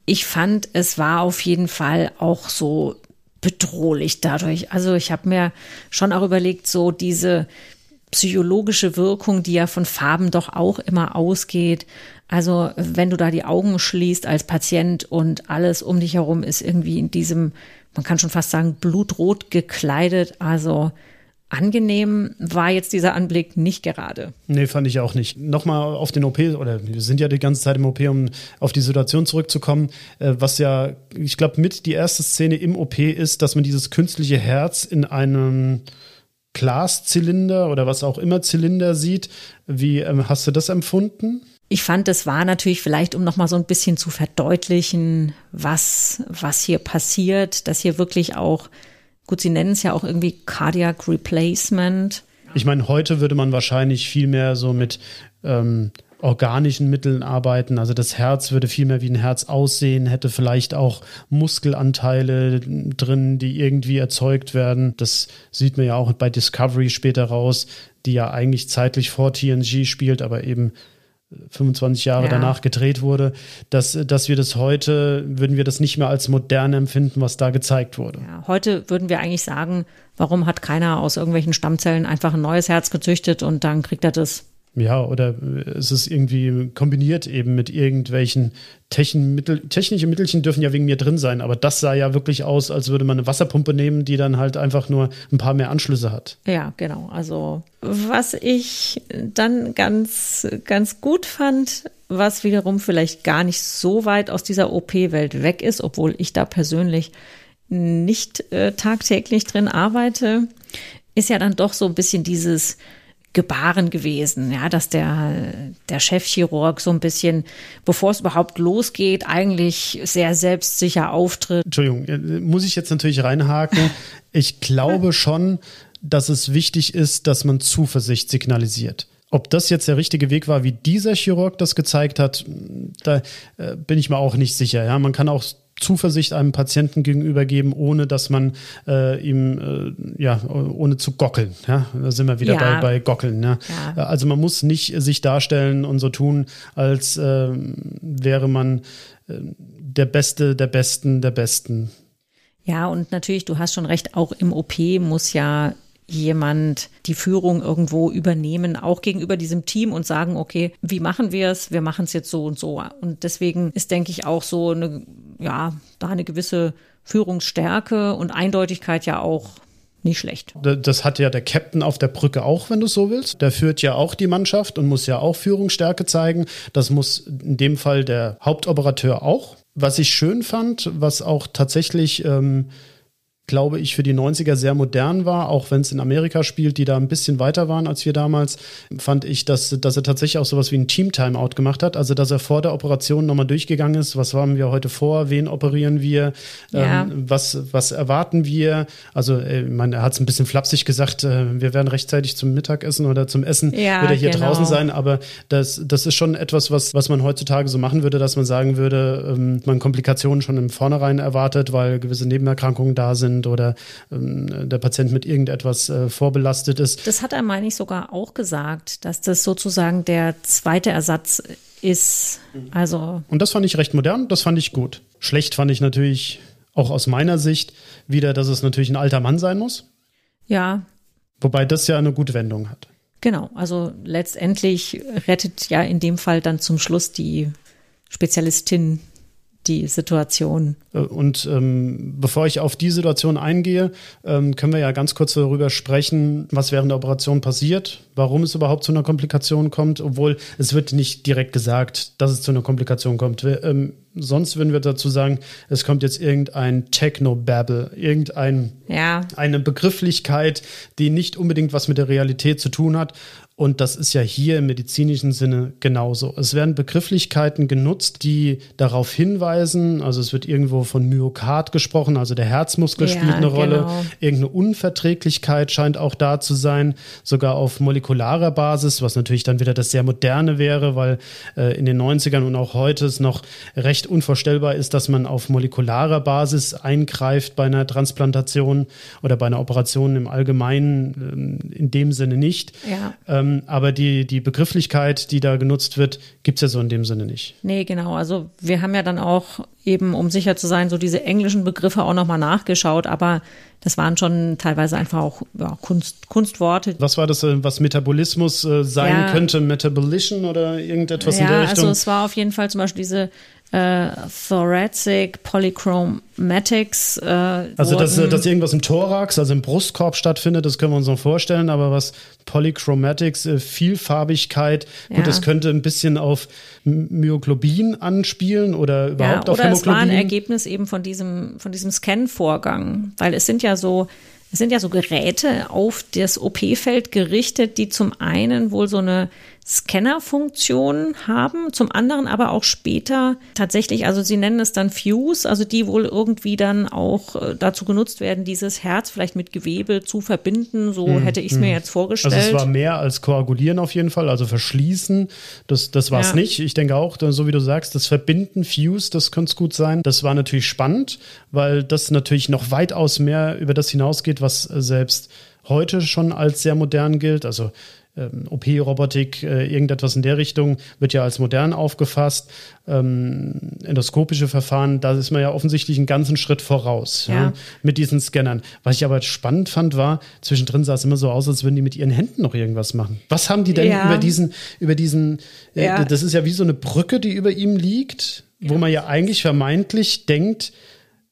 S2: Ich fand, es war auf jeden Fall auch so bedrohlich dadurch. Also ich habe mir schon auch überlegt, so diese psychologische Wirkung, die ja von Farben doch auch immer ausgeht. Also wenn du da die Augen schließt als Patient und alles um dich herum ist irgendwie in diesem, man kann schon fast sagen, blutrot gekleidet. Also angenehm war jetzt dieser Anblick nicht gerade.
S1: Nee, fand ich auch nicht. Nochmal auf den OP, oder wir sind ja die ganze Zeit im OP, um auf die Situation zurückzukommen, äh, was ja, ich glaube, mit die erste Szene im OP ist, dass man dieses künstliche Herz in einem Glaszylinder oder was auch immer Zylinder sieht. Wie ähm, hast du das empfunden?
S2: Ich fand, das war natürlich vielleicht, um nochmal so ein bisschen zu verdeutlichen, was, was hier passiert, dass hier wirklich auch, gut, sie nennen es ja auch irgendwie Cardiac Replacement.
S1: Ich meine, heute würde man wahrscheinlich viel mehr so mit ähm, organischen Mitteln arbeiten. Also das Herz würde viel mehr wie ein Herz aussehen, hätte vielleicht auch Muskelanteile drin, die irgendwie erzeugt werden. Das sieht man ja auch bei Discovery später raus, die ja eigentlich zeitlich vor TNG spielt, aber eben 25 Jahre ja. danach gedreht wurde, dass, dass wir das heute, würden wir das nicht mehr als modern empfinden, was da gezeigt wurde.
S2: Ja, heute würden wir eigentlich sagen, warum hat keiner aus irgendwelchen Stammzellen einfach ein neues Herz gezüchtet und dann kriegt er das
S1: ja, oder es ist irgendwie kombiniert eben mit irgendwelchen Techn Mittel, technische Mittelchen dürfen ja wegen mir drin sein, aber das sah ja wirklich aus, als würde man eine Wasserpumpe nehmen, die dann halt einfach nur ein paar mehr Anschlüsse hat.
S2: Ja, genau. Also was ich dann ganz, ganz gut fand, was wiederum vielleicht gar nicht so weit aus dieser OP-Welt weg ist, obwohl ich da persönlich nicht äh, tagtäglich drin arbeite, ist ja dann doch so ein bisschen dieses Gebaren gewesen, ja, dass der, der Chefchirurg so ein bisschen, bevor es überhaupt losgeht, eigentlich sehr selbstsicher auftritt.
S1: Entschuldigung, äh, muss ich jetzt natürlich reinhaken. (laughs) Ich glaube schon, dass es wichtig ist, dass man Zuversicht signalisiert. Ob das jetzt der richtige Weg war, wie dieser Chirurg das gezeigt hat, da äh, bin ich mir auch nicht sicher. Ja, man kann auch Zuversicht einem Patienten gegenüber geben, ohne dass man äh, ihm, äh, ja, ohne zu gockeln. Ja? Da sind wir wieder ja. bei, bei Gockeln. Ja? ja? Also man muss nicht sich darstellen und so tun, als äh, wäre man äh, der Beste, der Besten, der Besten.
S2: Ja, und natürlich, du hast schon recht, auch im OP muss ja jemand die Führung irgendwo übernehmen, auch gegenüber diesem Team und sagen, okay, wie machen wir es? Wir machen es jetzt so und so. Und deswegen ist, denke ich, auch so eine, ja, da eine gewisse Führungsstärke und Eindeutigkeit ja auch nicht schlecht.
S1: Das hat ja der Captain auf der Brücke auch, wenn du so willst. Der führt ja auch die Mannschaft und muss ja auch Führungsstärke zeigen. Das muss in dem Fall der Hauptoperateur auch. Was ich schön fand, was auch tatsächlich ähm, glaube ich, für die 90er sehr modern war, auch wenn es in Amerika spielt, die da ein bisschen weiter waren als wir damals, fand ich, dass, dass er tatsächlich auch sowas wie ein Team-Timeout gemacht hat. Also, dass er vor der Operation nochmal durchgegangen ist, was haben wir heute vor, wen operieren wir, ja. ähm, was, was erwarten wir. Also, äh, ich meine, er hat es ein bisschen flapsig gesagt, äh, wir werden rechtzeitig zum Mittagessen oder zum Essen ja, wieder hier genau. draußen sein, aber das, das ist schon etwas, was, was man heutzutage so machen würde, dass man sagen würde, ähm, man Komplikationen schon im Vornherein erwartet, weil gewisse Nebenerkrankungen da sind sind oder ähm, der Patient mit irgendetwas äh, vorbelastet ist.
S2: Das hat er, meine ich, sogar auch gesagt, dass das sozusagen der zweite Ersatz ist. Also
S1: Und das fand ich recht modern, das fand ich gut. Schlecht fand ich natürlich auch aus meiner Sicht wieder, dass es natürlich ein alter Mann sein muss.
S2: Ja.
S1: Wobei das ja eine gute Wendung hat.
S2: Genau, also letztendlich rettet ja in dem Fall dann zum Schluss die Spezialistin die Situation.
S1: Äh, und ähm, bevor ich auf die Situation eingehe, ähm, können wir ja ganz kurz darüber sprechen, was während der Operation passiert, warum es überhaupt zu einer Komplikation kommt, obwohl es wird nicht direkt gesagt, dass es zu einer Komplikation kommt. Wir, ähm, sonst würden wir dazu sagen, es kommt jetzt irgendein Techno-Babble, irgendein
S2: ja.
S1: eine Begrifflichkeit, die nicht unbedingt was mit der Realität zu tun hat und das ist ja hier im medizinischen Sinne genauso. Es werden Begrifflichkeiten genutzt, die darauf hinweisen, also es wird irgendwo von Myokard gesprochen, also der Herzmuskel ja, spielt eine Rolle. Genau. Irgendeine Unverträglichkeit scheint auch da zu sein, sogar auf molekularer Basis, was natürlich dann wieder das sehr moderne wäre, weil äh, in den 90ern und auch heute es noch recht unvorstellbar ist, dass man auf molekularer Basis eingreift bei einer Transplantation oder bei einer Operation im Allgemeinen äh, in dem Sinne nicht.
S2: Ja.
S1: Ähm, ähm, aber die, die Begrifflichkeit, die da genutzt wird, gibt es ja so in dem Sinne nicht.
S2: Nee, genau. Also wir haben ja dann auch eben, um sicher zu sein, so diese englischen Begriffe auch nochmal nachgeschaut, aber das waren schon teilweise einfach auch ja, Kunst, Kunstworte.
S1: Was war das, äh, was Metabolismus äh, sein ja. könnte? Metabolischen oder irgendetwas
S2: ja,
S1: in der Richtung?
S2: Also es war auf jeden Fall zum Beispiel diese äh, Thoracic Polychromatics. Äh,
S1: also, dass, dass irgendwas im Thorax, also im Brustkorb stattfindet, das können wir uns noch vorstellen, aber was Polychromatics, äh, Vielfarbigkeit, ja. gut, das könnte ein bisschen auf Myoglobin anspielen oder überhaupt ja,
S2: auf
S1: oder Hämoglobin.
S2: es war ein Ergebnis eben von diesem, von diesem Scan-Vorgang, weil es sind ja so es sind ja so Geräte auf das OP-Feld gerichtet, die zum einen wohl so eine Scanner-Funktion haben, zum anderen aber auch später tatsächlich, also sie nennen es dann Fuse, also die wohl irgendwie dann auch äh, dazu genutzt werden, dieses Herz vielleicht mit Gewebe zu verbinden. So hm, hätte ich es hm. mir jetzt vorgestellt.
S1: Also es war mehr als koagulieren auf jeden Fall, also verschließen, das, das war es ja. nicht. Ich denke auch, so wie du sagst, das Verbinden, Fuse, das könnte es gut sein. Das war natürlich spannend, weil das natürlich noch weitaus mehr über das hinausgeht, was selbst heute schon als sehr modern gilt. Also ähm, OP-Robotik, äh, irgendetwas in der Richtung, wird ja als modern aufgefasst. Ähm, endoskopische Verfahren, da ist man ja offensichtlich einen ganzen Schritt voraus ja. Ja, mit diesen Scannern. Was ich aber spannend fand, war, zwischendrin sah es immer so aus, als würden die mit ihren Händen noch irgendwas machen. Was haben die denn ja. über diesen, über diesen, äh, das ist ja wie so eine Brücke, die über ihm liegt, wo man ja eigentlich vermeintlich denkt,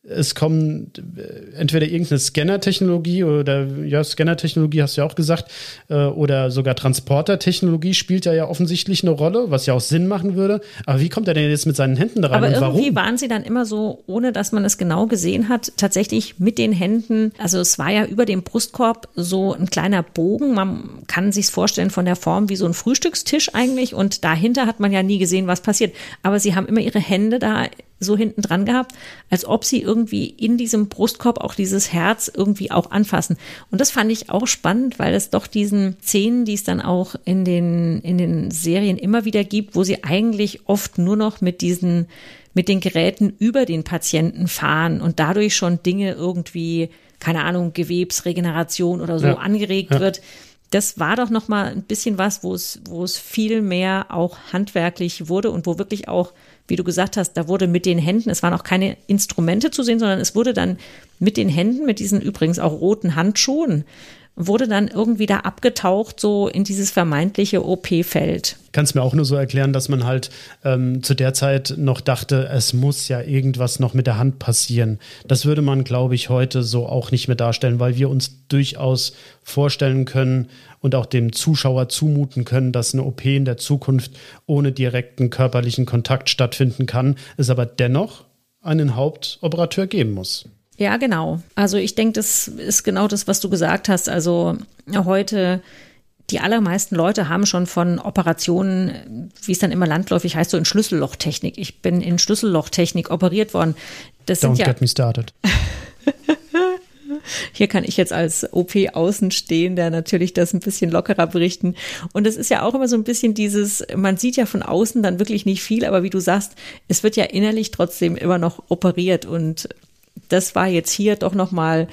S1: es kommen äh, entweder irgendeine Scanner-Technologie oder ja, Scanner-Technologie hast du ja auch gesagt, äh, oder sogar Transporter-Technologie spielt ja ja offensichtlich eine Rolle, was ja auch Sinn machen würde. Aber wie kommt er denn jetzt mit seinen Händen da rein
S2: Aber irgendwie
S1: warum?
S2: waren sie dann immer so, ohne dass man es genau gesehen hat, tatsächlich mit den Händen. Also es war ja über dem Brustkorb so ein kleiner Bogen. Man kann sich vorstellen von der Form wie so ein Frühstückstisch eigentlich und dahinter hat man ja nie gesehen, was passiert. Aber sie haben immer ihre Hände da so hinten dran gehabt, als ob sie irgendwie in diesem Brustkorb auch dieses Herz irgendwie auch anfassen. Und das fand ich auch spannend, weil es doch diesen Szenen, die es dann auch in den, in den Serien immer wieder gibt, wo sie eigentlich oft nur noch mit diesen, mit den Geräten über den Patienten fahren und dadurch schon Dinge irgendwie, keine Ahnung, Gewebsregeneration oder so ja, angeregt ja. wird das war doch noch mal ein bisschen was, wo es, wo es viel mehr auch handwerklich wurde und wo wirklich auch wie du gesagt hast, da wurde mit den Händen, es waren auch keine Instrumente zu sehen, sondern es wurde dann mit den Händen, mit diesen übrigens auch roten Handschuhen, wurde dann irgendwie da abgetaucht, so in dieses vermeintliche OP-Feld.
S1: Kannst mir auch nur so erklären, dass man halt ähm, zu der Zeit noch dachte, es muss ja irgendwas noch mit der Hand passieren. Das würde man, glaube ich, heute so auch nicht mehr darstellen, weil wir uns durchaus vorstellen können und auch dem Zuschauer zumuten können, dass eine OP in der Zukunft ohne direkten körperlichen Kontakt stattfinden kann, es aber dennoch einen Hauptoperateur geben muss.
S2: Ja, genau. Also ich denke, das ist genau das, was du gesagt hast. Also heute die allermeisten Leute haben schon von Operationen, wie es dann immer landläufig heißt, so in Schlüssellochtechnik. Ich bin in Schlüssellochtechnik operiert worden.
S1: Das Don't sind ja, get me started. (laughs)
S2: Hier kann ich jetzt als OP-Außenstehender natürlich das ein bisschen lockerer berichten. Und es ist ja auch immer so ein bisschen dieses, man sieht ja von außen dann wirklich nicht viel, aber wie du sagst, es wird ja innerlich trotzdem immer noch operiert. Und das war jetzt hier doch nochmal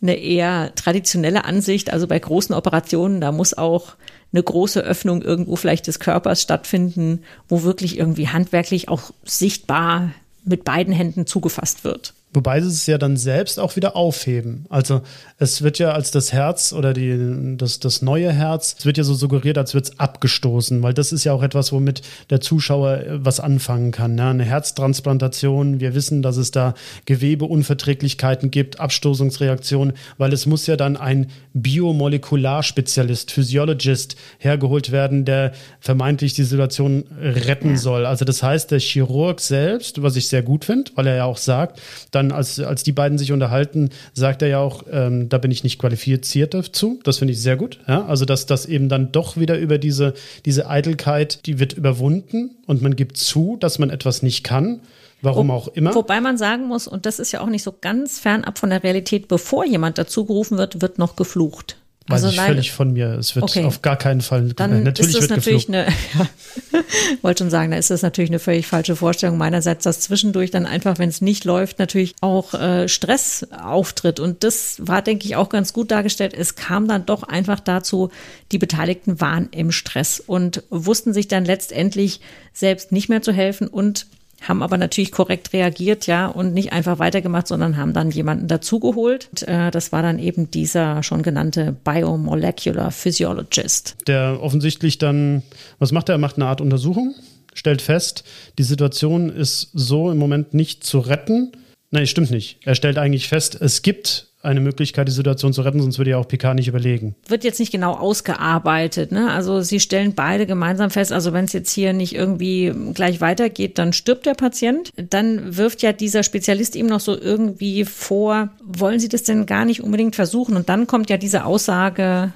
S2: eine eher traditionelle Ansicht. Also bei großen Operationen, da muss auch eine große Öffnung irgendwo vielleicht des Körpers stattfinden, wo wirklich irgendwie handwerklich auch sichtbar mit beiden Händen zugefasst wird.
S1: Wobei sie es ja dann selbst auch wieder aufheben. Also es wird ja als das Herz oder die, das, das neue Herz, es wird ja so suggeriert, als wird es abgestoßen, weil das ist ja auch etwas, womit der Zuschauer äh, was anfangen kann. Ne? Eine Herztransplantation, wir wissen, dass es da Gewebeunverträglichkeiten gibt, Abstoßungsreaktionen, weil es muss ja dann ein Biomolekularspezialist, Physiologist hergeholt werden, der vermeintlich die Situation retten soll. Also das heißt, der Chirurg selbst, was ich sehr gut finde, weil er ja auch sagt, dann, als, als die beiden sich unterhalten, sagt er ja auch, ähm, da bin ich nicht qualifiziert dazu. Das finde ich sehr gut. Ja? Also, dass das eben dann doch wieder über diese, diese Eitelkeit, die wird überwunden und man gibt zu, dass man etwas nicht kann. Warum auch immer.
S2: Wobei man sagen muss, und das ist ja auch nicht so ganz fernab von der Realität, bevor jemand dazu gerufen wird, wird noch geflucht.
S1: Weiß also ich nein, völlig von mir. Es wird okay. auf gar keinen Fall.
S2: Dann natürlich ist das natürlich geflucht. eine. (laughs) Ja, wollte schon sagen, da ist das natürlich eine völlig falsche Vorstellung meinerseits, dass zwischendurch dann einfach, wenn es nicht läuft, natürlich auch äh, Stress auftritt. Und das war, denke ich, auch ganz gut dargestellt. Es kam dann doch einfach dazu, die Beteiligten waren im Stress und wussten sich dann letztendlich selbst nicht mehr zu helfen und haben aber natürlich korrekt reagiert, ja, und nicht einfach weitergemacht, sondern haben dann jemanden dazugeholt. Äh, das war dann eben dieser schon genannte Biomolecular Physiologist.
S1: Der offensichtlich dann, was macht er? Er macht eine Art Untersuchung, stellt fest, die Situation ist so im Moment nicht zu retten. Nein, stimmt nicht. Er stellt eigentlich fest, es gibt eine Möglichkeit, die Situation zu retten, sonst würde ja auch Picard nicht überlegen.
S2: Wird jetzt nicht genau ausgearbeitet. Ne? Also sie stellen beide gemeinsam fest, also wenn es jetzt hier nicht irgendwie gleich weitergeht, dann stirbt der Patient. Dann wirft ja dieser Spezialist ihm noch so irgendwie vor, wollen Sie das denn gar nicht unbedingt versuchen? Und dann kommt ja diese Aussage,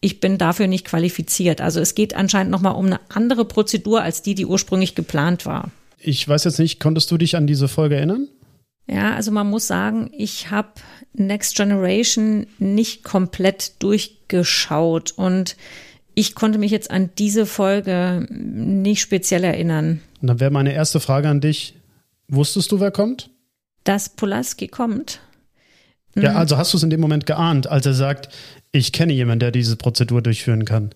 S2: ich bin dafür nicht qualifiziert. Also es geht anscheinend nochmal um eine andere Prozedur als die, die ursprünglich geplant war.
S1: Ich weiß jetzt nicht, konntest du dich an diese Folge erinnern?
S2: Ja, also man muss sagen, ich habe Next Generation nicht komplett durchgeschaut und ich konnte mich jetzt an diese Folge nicht speziell erinnern.
S1: Und dann wäre meine erste Frage an dich. Wusstest du, wer kommt?
S2: Dass Pulaski kommt.
S1: Ja, hm. also hast du es in dem Moment geahnt, als er sagt, ich kenne jemanden, der diese Prozedur durchführen kann?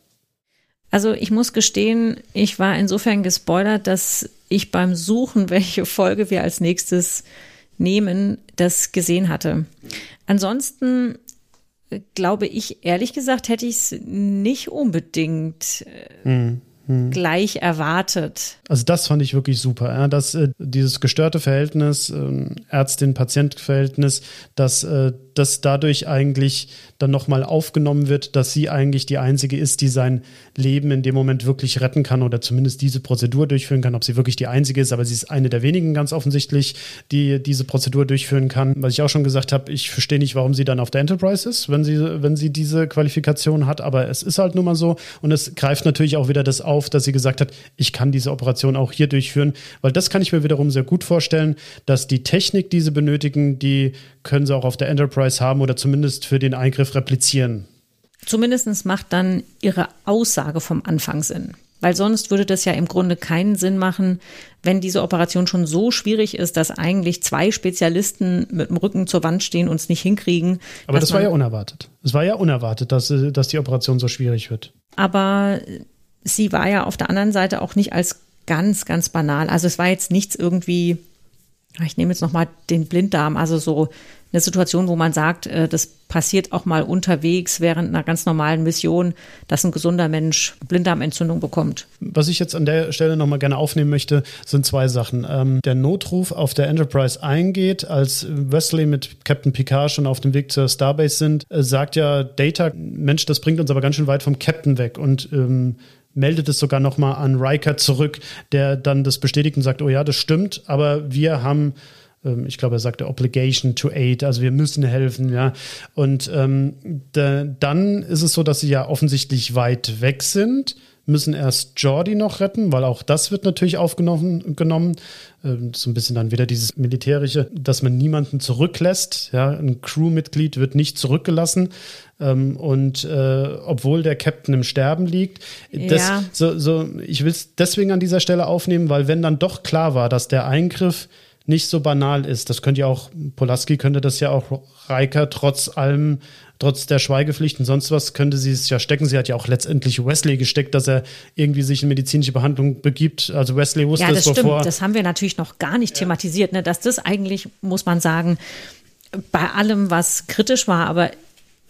S2: Also ich muss gestehen, ich war insofern gespoilert, dass ich beim Suchen, (laughs) welche Folge wir als nächstes nehmen, das gesehen hatte. Ansonsten äh, glaube ich, ehrlich gesagt, hätte ich es nicht unbedingt mhm gleich erwartet.
S1: Also das fand ich wirklich super, ja, dass äh, dieses gestörte Verhältnis, äh, Ärztin-Patient-Verhältnis, dass äh, das dadurch eigentlich dann nochmal aufgenommen wird, dass sie eigentlich die Einzige ist, die sein Leben in dem Moment wirklich retten kann oder zumindest diese Prozedur durchführen kann. Ob sie wirklich die Einzige ist, aber sie ist eine der wenigen ganz offensichtlich, die diese Prozedur durchführen kann. Was ich auch schon gesagt habe, ich verstehe nicht, warum sie dann auf der Enterprise ist, wenn sie, wenn sie diese Qualifikation hat, aber es ist halt nun mal so und es greift natürlich auch wieder das auf, dass sie gesagt hat, ich kann diese Operation auch hier durchführen, weil das kann ich mir wiederum sehr gut vorstellen, dass die Technik, die sie benötigen, die können sie auch auf der Enterprise haben oder zumindest für den Eingriff replizieren.
S2: Zumindest macht dann ihre Aussage vom Anfang Sinn. Weil sonst würde das ja im Grunde keinen Sinn machen, wenn diese Operation schon so schwierig ist, dass eigentlich zwei Spezialisten mit dem Rücken zur Wand stehen und es nicht hinkriegen.
S1: Aber das war ja unerwartet. Es war ja unerwartet, dass, dass die Operation so schwierig wird.
S2: Aber sie war ja auf der anderen Seite auch nicht als ganz, ganz banal. Also es war jetzt nichts irgendwie ich nehme jetzt nochmal den Blinddarm, also so eine Situation, wo man sagt, äh, das passiert auch mal unterwegs während einer ganz normalen Mission, dass ein gesunder Mensch Blinddarmentzündung bekommt.
S1: Was ich jetzt an der Stelle nochmal gerne aufnehmen möchte, sind zwei Sachen. Ähm, der Notruf auf der Enterprise eingeht, als Wesley mit Captain Picard schon auf dem Weg zur Starbase sind, äh, sagt ja Data, Mensch, das bringt uns aber ganz schön weit vom Captain weg und ähm, meldet es sogar nochmal an Riker zurück, der dann das bestätigt und sagt, oh ja, das stimmt, aber wir haben ich glaube, er sagte Obligation to aid, also wir müssen helfen, ja. Und ähm, da, dann ist es so, dass sie ja offensichtlich weit weg sind, müssen erst Jordi noch retten, weil auch das wird natürlich aufgenommen genommen. Ähm, so ein bisschen dann wieder dieses militärische, dass man niemanden zurücklässt. Ja, ein Crewmitglied wird nicht zurückgelassen. Ähm, und äh, obwohl der Captain im Sterben liegt, das, ja. so, so, ich will es deswegen an dieser Stelle aufnehmen, weil wenn dann doch klar war, dass der Eingriff nicht so banal ist. Das könnte ja auch, Polaski könnte das ja auch Riker trotz allem, trotz der Schweigepflicht und sonst was, könnte sie es ja stecken. Sie hat ja auch letztendlich Wesley gesteckt, dass er irgendwie sich in medizinische Behandlung begibt. Also Wesley wusste ja, das es
S2: stimmt. Das haben wir natürlich noch gar nicht ja. thematisiert, ne? dass das eigentlich, muss man sagen, bei allem, was kritisch war, aber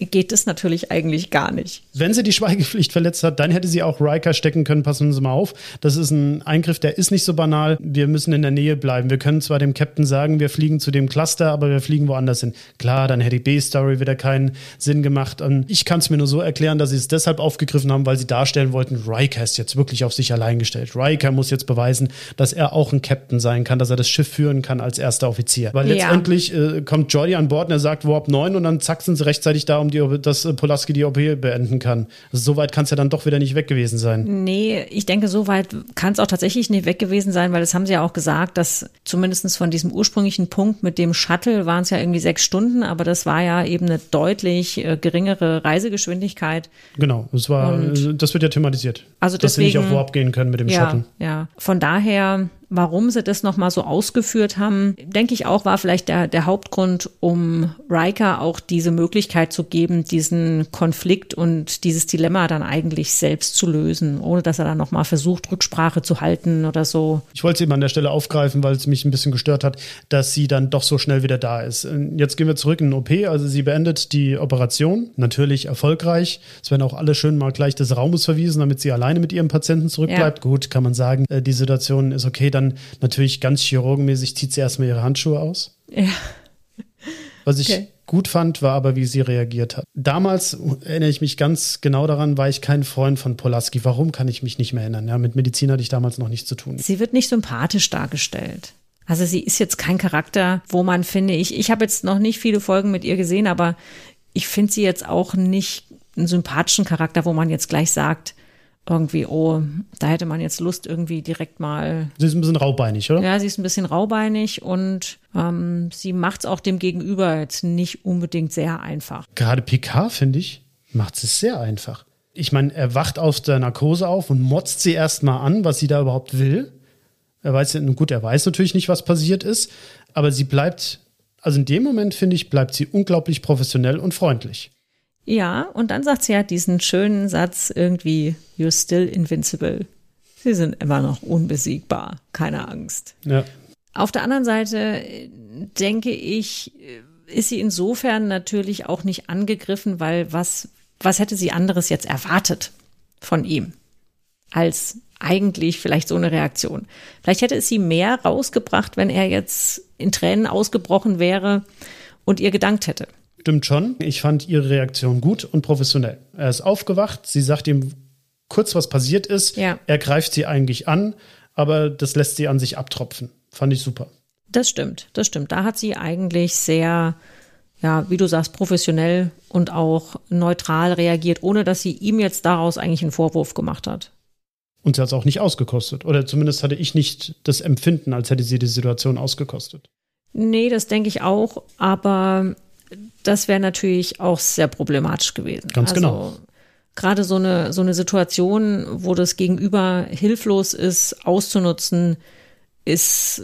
S2: geht es natürlich eigentlich gar nicht.
S1: Wenn sie die Schweigepflicht verletzt hat, dann hätte sie auch Riker stecken können. Passen Sie mal auf. Das ist ein Eingriff, der ist nicht so banal. Wir müssen in der Nähe bleiben. Wir können zwar dem Captain sagen, wir fliegen zu dem Cluster, aber wir fliegen woanders hin. Klar, dann hätte die B-Story wieder keinen Sinn gemacht. Und ich kann es mir nur so erklären, dass sie es deshalb aufgegriffen haben, weil sie darstellen wollten, Riker ist jetzt wirklich auf sich allein gestellt. Riker muss jetzt beweisen, dass er auch ein Captain sein kann, dass er das Schiff führen kann als erster Offizier. Weil letztendlich ja. äh, kommt Jordi an Bord und er sagt Warp 9 und dann zack sind sie rechtzeitig da, um die, dass äh, Polaski die OP beenden kann. Also so weit kann es ja dann doch wieder nicht weg gewesen sein.
S2: Nee, ich denke, so weit kann es auch tatsächlich nicht weg gewesen sein, weil das haben sie ja auch gesagt, dass zumindest von diesem ursprünglichen Punkt mit dem Shuttle waren es ja irgendwie sechs Stunden, aber das war ja eben eine deutlich äh, geringere Reisegeschwindigkeit.
S1: Genau, das war, Und das wird ja thematisiert.
S2: Also deswegen, dass sie
S1: nicht auf Warp gehen können mit dem
S2: ja,
S1: Shuttle.
S2: Ja, von daher warum sie das nochmal so ausgeführt haben, denke ich auch, war vielleicht der, der Hauptgrund, um Riker auch diese Möglichkeit zu geben, diesen Konflikt und dieses Dilemma dann eigentlich selbst zu lösen, ohne dass er dann nochmal versucht, Rücksprache zu halten oder so.
S1: Ich wollte es eben an der Stelle aufgreifen, weil es mich ein bisschen gestört hat, dass sie dann doch so schnell wieder da ist. Jetzt gehen wir zurück in den OP, also sie beendet die Operation, natürlich erfolgreich. Es werden auch alle schön mal gleich des Raumes verwiesen, damit sie alleine mit ihrem Patienten zurückbleibt. Ja. Gut, kann man sagen, äh, die Situation ist okay, dann dann natürlich ganz chirurgenmäßig zieht sie erstmal ihre Handschuhe aus.
S2: Ja.
S1: Was ich okay. gut fand, war aber, wie sie reagiert hat. Damals erinnere ich mich ganz genau daran, war ich kein Freund von Polaski. Warum kann ich mich nicht mehr erinnern? Ja, mit Medizin hatte ich damals noch nichts zu tun.
S2: Sie wird nicht sympathisch dargestellt. Also sie ist jetzt kein Charakter, wo man finde ich, ich habe jetzt noch nicht viele Folgen mit ihr gesehen, aber ich finde sie jetzt auch nicht einen sympathischen Charakter, wo man jetzt gleich sagt, irgendwie, oh, da hätte man jetzt Lust, irgendwie direkt mal.
S1: Sie ist ein bisschen raubeinig, oder?
S2: Ja, sie ist ein bisschen raubeinig und ähm, sie macht es auch dem Gegenüber jetzt nicht unbedingt sehr einfach.
S1: Gerade Picard, finde ich, macht es sehr einfach. Ich meine, er wacht aus der Narkose auf und motzt sie erstmal an, was sie da überhaupt will. Er weiß ja, gut, er weiß natürlich nicht, was passiert ist, aber sie bleibt, also in dem Moment, finde ich, bleibt sie unglaublich professionell und freundlich.
S2: Ja, und dann sagt sie ja diesen schönen Satz irgendwie, you're still invincible. Sie sind immer noch unbesiegbar, keine Angst.
S1: Ja.
S2: Auf der anderen Seite denke ich, ist sie insofern natürlich auch nicht angegriffen, weil was, was hätte sie anderes jetzt erwartet von ihm als eigentlich vielleicht so eine Reaktion? Vielleicht hätte es sie mehr rausgebracht, wenn er jetzt in Tränen ausgebrochen wäre und ihr gedankt hätte.
S1: Stimmt schon. Ich fand ihre Reaktion gut und professionell. Er ist aufgewacht, sie sagt ihm kurz, was passiert ist.
S2: Ja.
S1: Er greift sie eigentlich an, aber das lässt sie an sich abtropfen. Fand ich super.
S2: Das stimmt, das stimmt. Da hat sie eigentlich sehr, ja, wie du sagst, professionell und auch neutral reagiert, ohne dass sie ihm jetzt daraus eigentlich einen Vorwurf gemacht hat.
S1: Und sie hat es auch nicht ausgekostet. Oder zumindest hatte ich nicht das Empfinden, als hätte sie die Situation ausgekostet.
S2: Nee, das denke ich auch. Aber das wäre natürlich auch sehr problematisch gewesen.
S1: Ganz also, genau.
S2: Gerade so eine, so eine Situation, wo das Gegenüber hilflos ist, auszunutzen, ist,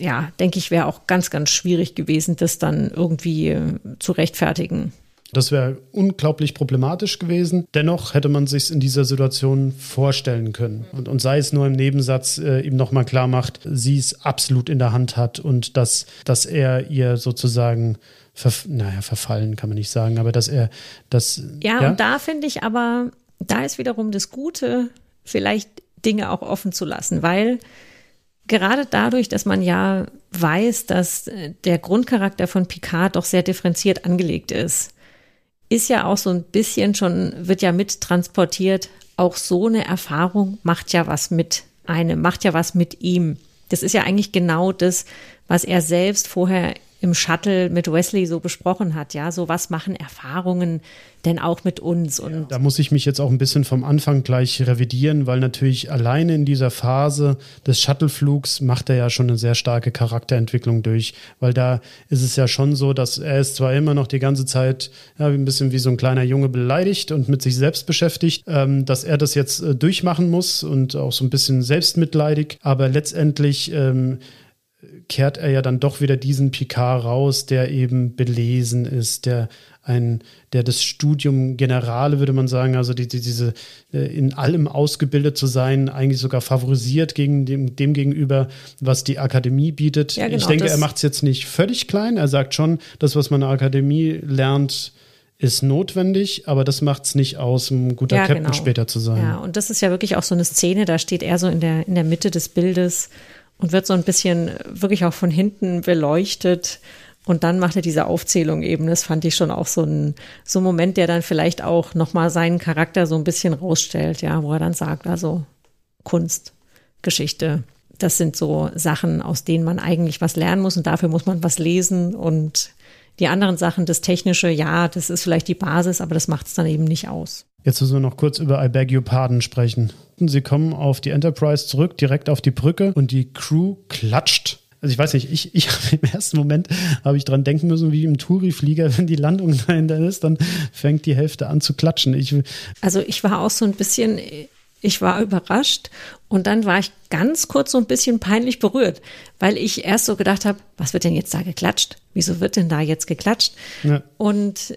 S2: ja, denke ich, wäre auch ganz, ganz schwierig gewesen, das dann irgendwie äh, zu rechtfertigen.
S1: Das wäre unglaublich problematisch gewesen. Dennoch hätte man sich in dieser Situation vorstellen können. Und, und sei es nur im Nebensatz äh, ihm nochmal klar macht, sie es absolut in der Hand hat und dass, dass er ihr sozusagen verf naja, verfallen kann man nicht sagen, aber dass er das.
S2: Ja, ja? und da finde ich aber, da ist wiederum das Gute, vielleicht Dinge auch offen zu lassen, weil gerade dadurch, dass man ja weiß, dass äh, der Grundcharakter von Picard doch sehr differenziert angelegt ist, ist ja auch so ein bisschen schon, wird ja mittransportiert, auch so eine Erfahrung macht ja was mit einem, macht ja was mit ihm. Das ist ja eigentlich genau das, was er selbst vorher im Shuttle mit Wesley so besprochen hat. Ja, so was machen Erfahrungen denn auch mit uns? Und
S1: da muss ich mich jetzt auch ein bisschen vom Anfang gleich revidieren, weil natürlich alleine in dieser Phase des Shuttleflugs macht er ja schon eine sehr starke Charakterentwicklung durch, weil da ist es ja schon so, dass er ist zwar immer noch die ganze Zeit ja, ein bisschen wie so ein kleiner Junge beleidigt und mit sich selbst beschäftigt, ähm, dass er das jetzt äh, durchmachen muss und auch so ein bisschen selbstmitleidig, aber letztendlich ähm, kehrt er ja dann doch wieder diesen Picard raus, der eben belesen ist, der ein, der das Studium Generale, würde man sagen, also die, die, diese äh, in allem ausgebildet zu sein, eigentlich sogar favorisiert gegen dem, dem gegenüber, was die Akademie bietet. Ja, genau, ich denke, er macht es jetzt nicht völlig klein. Er sagt schon, das, was man in der Akademie lernt, ist notwendig, aber das macht es nicht aus, um ein guter ja, Captain genau. später zu sein.
S2: Ja, und das ist ja wirklich auch so eine Szene, da steht er so in der, in der Mitte des Bildes und wird so ein bisschen wirklich auch von hinten beleuchtet. Und dann macht er diese Aufzählung eben. Das fand ich schon auch so ein, so ein Moment, der dann vielleicht auch nochmal seinen Charakter so ein bisschen rausstellt, ja, wo er dann sagt, also Kunst, Geschichte, das sind so Sachen, aus denen man eigentlich was lernen muss und dafür muss man was lesen und die anderen Sachen, das Technische, ja, das ist vielleicht die Basis, aber das macht es dann eben nicht aus.
S1: Jetzt müssen wir noch kurz über I Beg Your Pardon sprechen. Sie kommen auf die Enterprise zurück, direkt auf die Brücke und die Crew klatscht. Also ich weiß nicht, ich, ich (laughs) im ersten Moment habe ich dran denken müssen, wie im Touri-Flieger, wenn die Landung (laughs) dahinter ist, dann fängt die Hälfte an zu klatschen. Ich,
S2: also ich war auch so ein bisschen ich war überrascht und dann war ich ganz kurz so ein bisschen peinlich berührt, weil ich erst so gedacht habe, was wird denn jetzt da geklatscht? Wieso wird denn da jetzt geklatscht? Ja. Und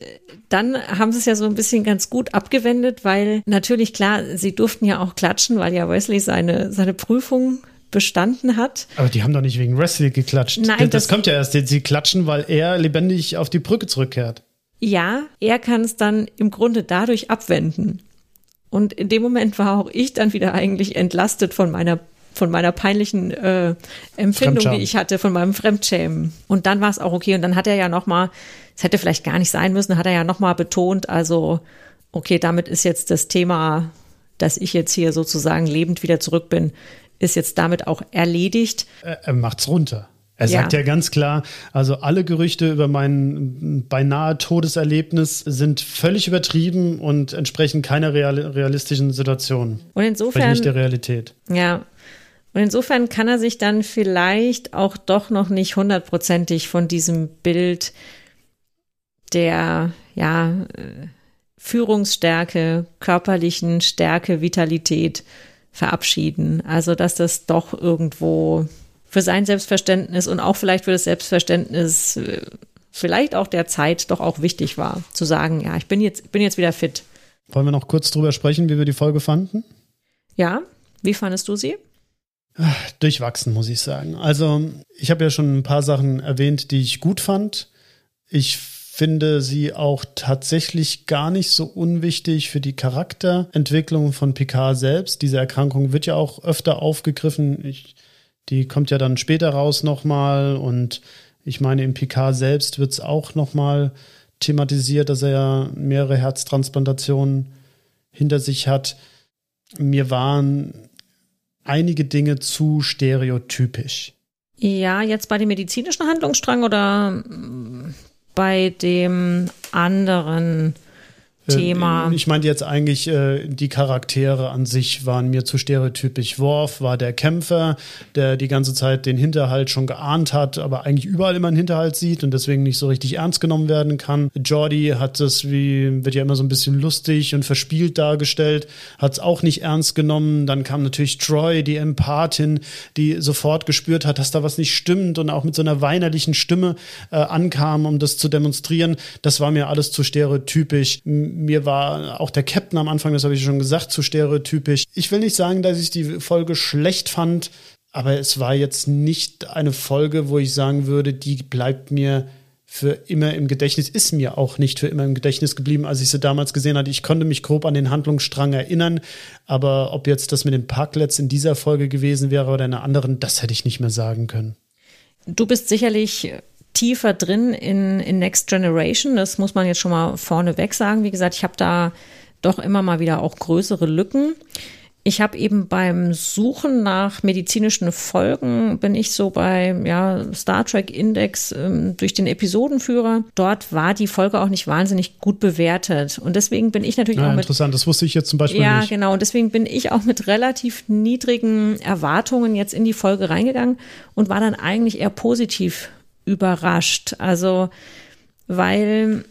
S2: dann haben sie es ja so ein bisschen ganz gut abgewendet, weil natürlich klar, sie durften ja auch klatschen, weil ja Wesley seine, seine Prüfung bestanden hat.
S1: Aber die haben doch nicht wegen Wesley geklatscht. Nein, das, das kommt ja erst. Sie klatschen, weil er lebendig auf die Brücke zurückkehrt.
S2: Ja, er kann es dann im Grunde dadurch abwenden. Und in dem Moment war auch ich dann wieder eigentlich entlastet von meiner von meiner peinlichen äh, Empfindung, die ich hatte, von meinem Fremdschämen. Und dann war es auch okay. Und dann hat er ja noch mal, es hätte vielleicht gar nicht sein müssen, hat er ja noch mal betont, also okay, damit ist jetzt das Thema, dass ich jetzt hier sozusagen lebend wieder zurück bin, ist jetzt damit auch erledigt.
S1: Er, er macht's runter. Er sagt ja. ja ganz klar, also alle Gerüchte über mein beinahe Todeserlebnis sind völlig übertrieben und entsprechen keiner real, realistischen Situation.
S2: Und insofern.
S1: nicht der Realität.
S2: Ja. Und insofern kann er sich dann vielleicht auch doch noch nicht hundertprozentig von diesem Bild der, ja, Führungsstärke, körperlichen Stärke, Vitalität verabschieden. Also, dass das doch irgendwo für sein Selbstverständnis und auch vielleicht für das Selbstverständnis äh, vielleicht auch der Zeit doch auch wichtig war, zu sagen, ja, ich bin jetzt, bin jetzt wieder fit.
S1: Wollen wir noch kurz drüber sprechen, wie wir die Folge fanden?
S2: Ja, wie fandest du sie?
S1: Durchwachsen, muss ich sagen. Also, ich habe ja schon ein paar Sachen erwähnt, die ich gut fand. Ich finde sie auch tatsächlich gar nicht so unwichtig für die Charakterentwicklung von Picard selbst. Diese Erkrankung wird ja auch öfter aufgegriffen. Ich die kommt ja dann später raus nochmal und ich meine, im PK selbst wird es auch nochmal thematisiert, dass er ja mehrere Herztransplantationen hinter sich hat. Mir waren einige Dinge zu stereotypisch.
S2: Ja, jetzt bei dem medizinischen Handlungsstrang oder bei dem anderen Thema.
S1: Äh, ich meinte jetzt eigentlich, äh, die Charaktere an sich waren mir zu stereotypisch. Worf war der Kämpfer, der die ganze Zeit den Hinterhalt schon geahnt hat, aber eigentlich überall immer einen Hinterhalt sieht und deswegen nicht so richtig ernst genommen werden kann. Jordi hat es, wie wird ja immer so ein bisschen lustig und verspielt dargestellt, hat es auch nicht ernst genommen. Dann kam natürlich Troy, die Empathin, die sofort gespürt hat, dass da was nicht stimmt und auch mit so einer weinerlichen Stimme äh, ankam, um das zu demonstrieren. Das war mir alles zu stereotypisch mir war auch der Captain am Anfang, das habe ich schon gesagt, zu stereotypisch. Ich will nicht sagen, dass ich die Folge schlecht fand, aber es war jetzt nicht eine Folge, wo ich sagen würde, die bleibt mir für immer im Gedächtnis, ist mir auch nicht für immer im Gedächtnis geblieben, als ich sie damals gesehen hatte. Ich konnte mich grob an den Handlungsstrang erinnern, aber ob jetzt das mit den Parklets in dieser Folge gewesen wäre oder in einer anderen, das hätte ich nicht mehr sagen können.
S2: Du bist sicherlich tiefer drin in, in Next Generation. Das muss man jetzt schon mal vorneweg sagen. Wie gesagt, ich habe da doch immer mal wieder auch größere Lücken. Ich habe eben beim Suchen nach medizinischen Folgen bin ich so bei ja, Star Trek Index ähm, durch den Episodenführer. Dort war die Folge auch nicht wahnsinnig gut bewertet und deswegen bin ich natürlich
S1: ja,
S2: auch
S1: mit interessant. Das wusste ich jetzt zum Beispiel
S2: ja,
S1: nicht.
S2: Ja, genau. Und deswegen bin ich auch mit relativ niedrigen Erwartungen jetzt in die Folge reingegangen und war dann eigentlich eher positiv überrascht. Also, weil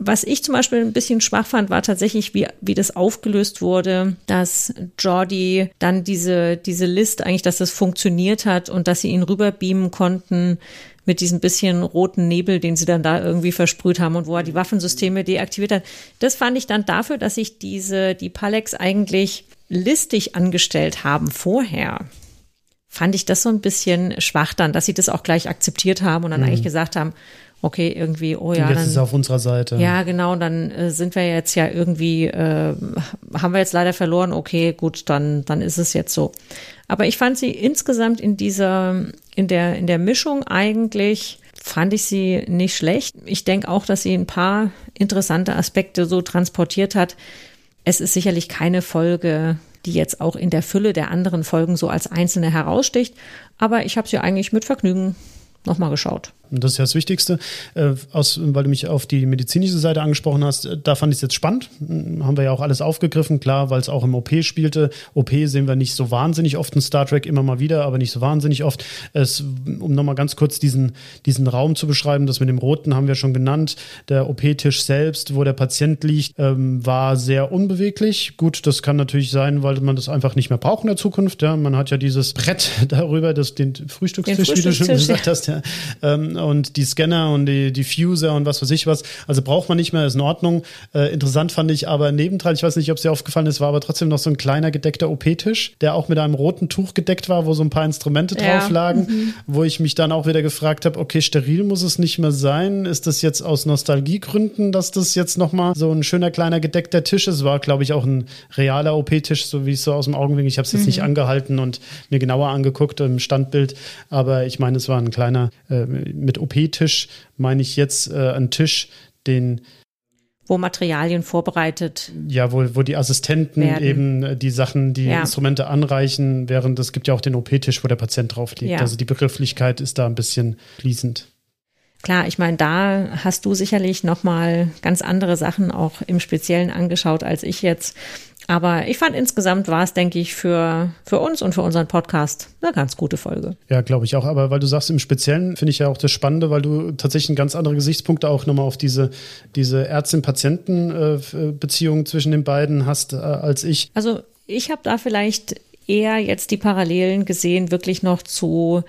S2: was ich zum Beispiel ein bisschen schwach fand, war tatsächlich, wie, wie das aufgelöst wurde, dass Jordi dann diese, diese List eigentlich, dass das funktioniert hat und dass sie ihn rüberbeamen konnten mit diesem bisschen roten Nebel, den sie dann da irgendwie versprüht haben und wo er die Waffensysteme deaktiviert hat. Das fand ich dann dafür, dass sich diese, die Palex eigentlich listig angestellt haben vorher fand ich das so ein bisschen schwach dann, dass sie das auch gleich akzeptiert haben und dann mhm. eigentlich gesagt haben, okay, irgendwie, oh ja.
S1: Und jetzt
S2: dann,
S1: ist es auf unserer Seite.
S2: Ja, genau, dann äh, sind wir jetzt ja irgendwie, äh, haben wir jetzt leider verloren, okay, gut, dann, dann ist es jetzt so. Aber ich fand sie insgesamt in dieser, in der, in der Mischung eigentlich, fand ich sie nicht schlecht. Ich denke auch, dass sie ein paar interessante Aspekte so transportiert hat. Es ist sicherlich keine Folge, die jetzt auch in der Fülle der anderen Folgen so als einzelne heraussticht. Aber ich habe sie eigentlich mit Vergnügen nochmal geschaut.
S1: Das ist ja das Wichtigste, äh, aus, weil du mich auf die medizinische Seite angesprochen hast. Äh, da fand ich es jetzt spannend. Hm, haben wir ja auch alles aufgegriffen, klar, weil es auch im OP spielte. OP sehen wir nicht so wahnsinnig oft in Star Trek, immer mal wieder, aber nicht so wahnsinnig oft. Es, um nochmal ganz kurz diesen, diesen Raum zu beschreiben, das mit dem Roten haben wir schon genannt. Der OP-Tisch selbst, wo der Patient liegt, ähm, war sehr unbeweglich. Gut, das kann natürlich sein, weil man das einfach nicht mehr braucht in der Zukunft. Ja. Man hat ja dieses Brett (laughs) darüber, das, den Frühstückstisch, den Frühstückstisch wie du schon gesagt hast. Ja. Ähm, und die Scanner und die Diffuser und was weiß ich was. Also braucht man nicht mehr, ist in Ordnung. Äh, interessant fand ich aber nebendran, ich weiß nicht, ob es dir aufgefallen ist, war aber trotzdem noch so ein kleiner gedeckter OP-Tisch, der auch mit einem roten Tuch gedeckt war, wo so ein paar Instrumente ja. drauf lagen, mhm. wo ich mich dann auch wieder gefragt habe, okay, steril muss es nicht mehr sein. Ist das jetzt aus Nostalgiegründen, dass das jetzt nochmal so ein schöner kleiner gedeckter Tisch ist? War, glaube ich, auch ein realer OP-Tisch, so wie es so aus dem Augenwinkel. Ich habe es jetzt mhm. nicht angehalten und mir genauer angeguckt im Standbild, aber ich meine, es war ein kleiner äh, mit OP-Tisch meine ich jetzt äh, einen Tisch, den
S2: wo Materialien vorbereitet.
S1: Ja, wo, wo die Assistenten werden. eben äh, die Sachen, die ja. Instrumente anreichen, während es gibt ja auch den OP-Tisch, wo der Patient drauf liegt. Ja. Also die Begrifflichkeit ist da ein bisschen fließend.
S2: Klar, ich meine, da hast du sicherlich noch mal ganz andere Sachen auch im Speziellen angeschaut als ich jetzt. Aber ich fand insgesamt war es, denke ich, für, für uns und für unseren Podcast eine ganz gute Folge.
S1: Ja, glaube ich auch. Aber weil du sagst, im Speziellen finde ich ja auch das Spannende, weil du tatsächlich ganz andere Gesichtspunkte auch nochmal auf diese, diese Ärztin-Patienten-Beziehung zwischen den beiden hast äh, als ich.
S2: Also ich habe da vielleicht eher jetzt die Parallelen gesehen, wirklich noch zu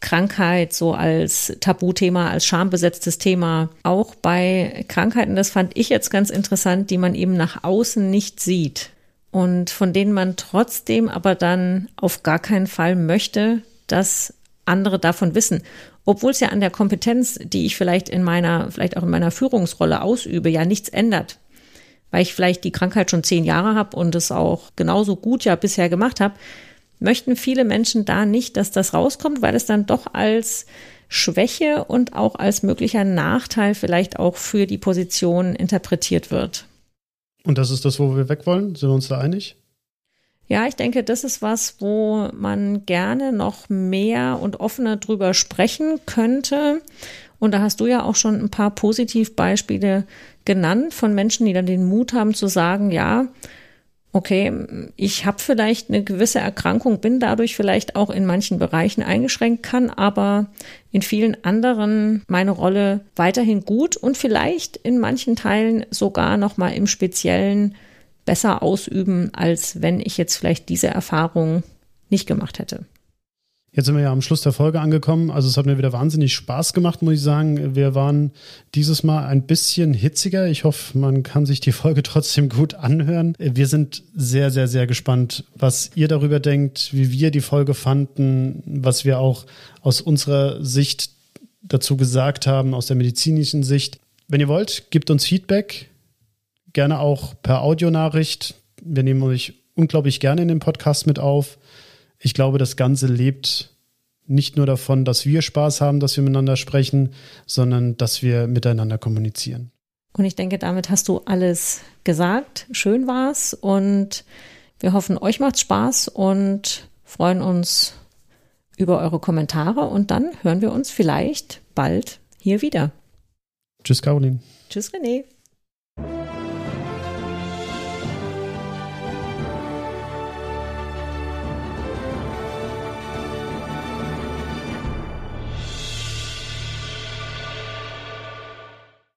S2: Krankheit so als Tabuthema, als schambesetztes Thema. Auch bei Krankheiten, das fand ich jetzt ganz interessant, die man eben nach außen nicht sieht und von denen man trotzdem aber dann auf gar keinen Fall möchte, dass andere davon wissen. Obwohl es ja an der Kompetenz, die ich vielleicht in meiner, vielleicht auch in meiner Führungsrolle ausübe, ja nichts ändert. Weil ich vielleicht die Krankheit schon zehn Jahre habe und es auch genauso gut ja bisher gemacht habe, möchten viele Menschen da nicht, dass das rauskommt, weil es dann doch als Schwäche und auch als möglicher Nachteil vielleicht auch für die Position interpretiert wird.
S1: Und das ist das, wo wir weg wollen? Sind wir uns da einig?
S2: Ja, ich denke, das ist was, wo man gerne noch mehr und offener drüber sprechen könnte Und da hast du ja auch schon ein paar Positivbeispiele genannt von Menschen, die dann den Mut haben zu sagen, ja, okay, ich habe vielleicht eine gewisse Erkrankung, bin dadurch vielleicht auch in manchen Bereichen eingeschränkt, kann aber in vielen anderen meine Rolle weiterhin gut und vielleicht in manchen Teilen sogar noch mal im Speziellen besser ausüben, als wenn ich jetzt vielleicht diese Erfahrung nicht gemacht hätte.
S1: Jetzt sind wir ja am Schluss der Folge angekommen. Also es hat mir wieder wahnsinnig Spaß gemacht, muss ich sagen. Wir waren dieses Mal ein bisschen hitziger. Ich hoffe, man kann sich die Folge (laughs) trotzdem gut anhören. Wir sind sehr, sehr, sehr gespannt, was ihr darüber denkt, wie wir die Folge fanden, was wir auch aus unserer Sicht dazu gesagt haben, aus der medizinischen Sicht. Wenn ihr wollt, gebt uns Feedback. Gerne auch per Audionachricht. Wir nehmen euch unglaublich gerne in den Podcast mit auf ich glaube, das Ganze lebt nicht nur davon, dass wir Spaß haben, dass wir miteinander sprechen, sondern dass wir miteinander kommunizieren.
S2: Und ich denke, damit hast du alles gesagt. Schön war's und wir hoffen, euch macht's Spaß und freuen uns über eure Kommentare und dann hören wir uns vielleicht bald hier wieder.
S1: Tschüss, Caroline.
S2: Tschüss, René.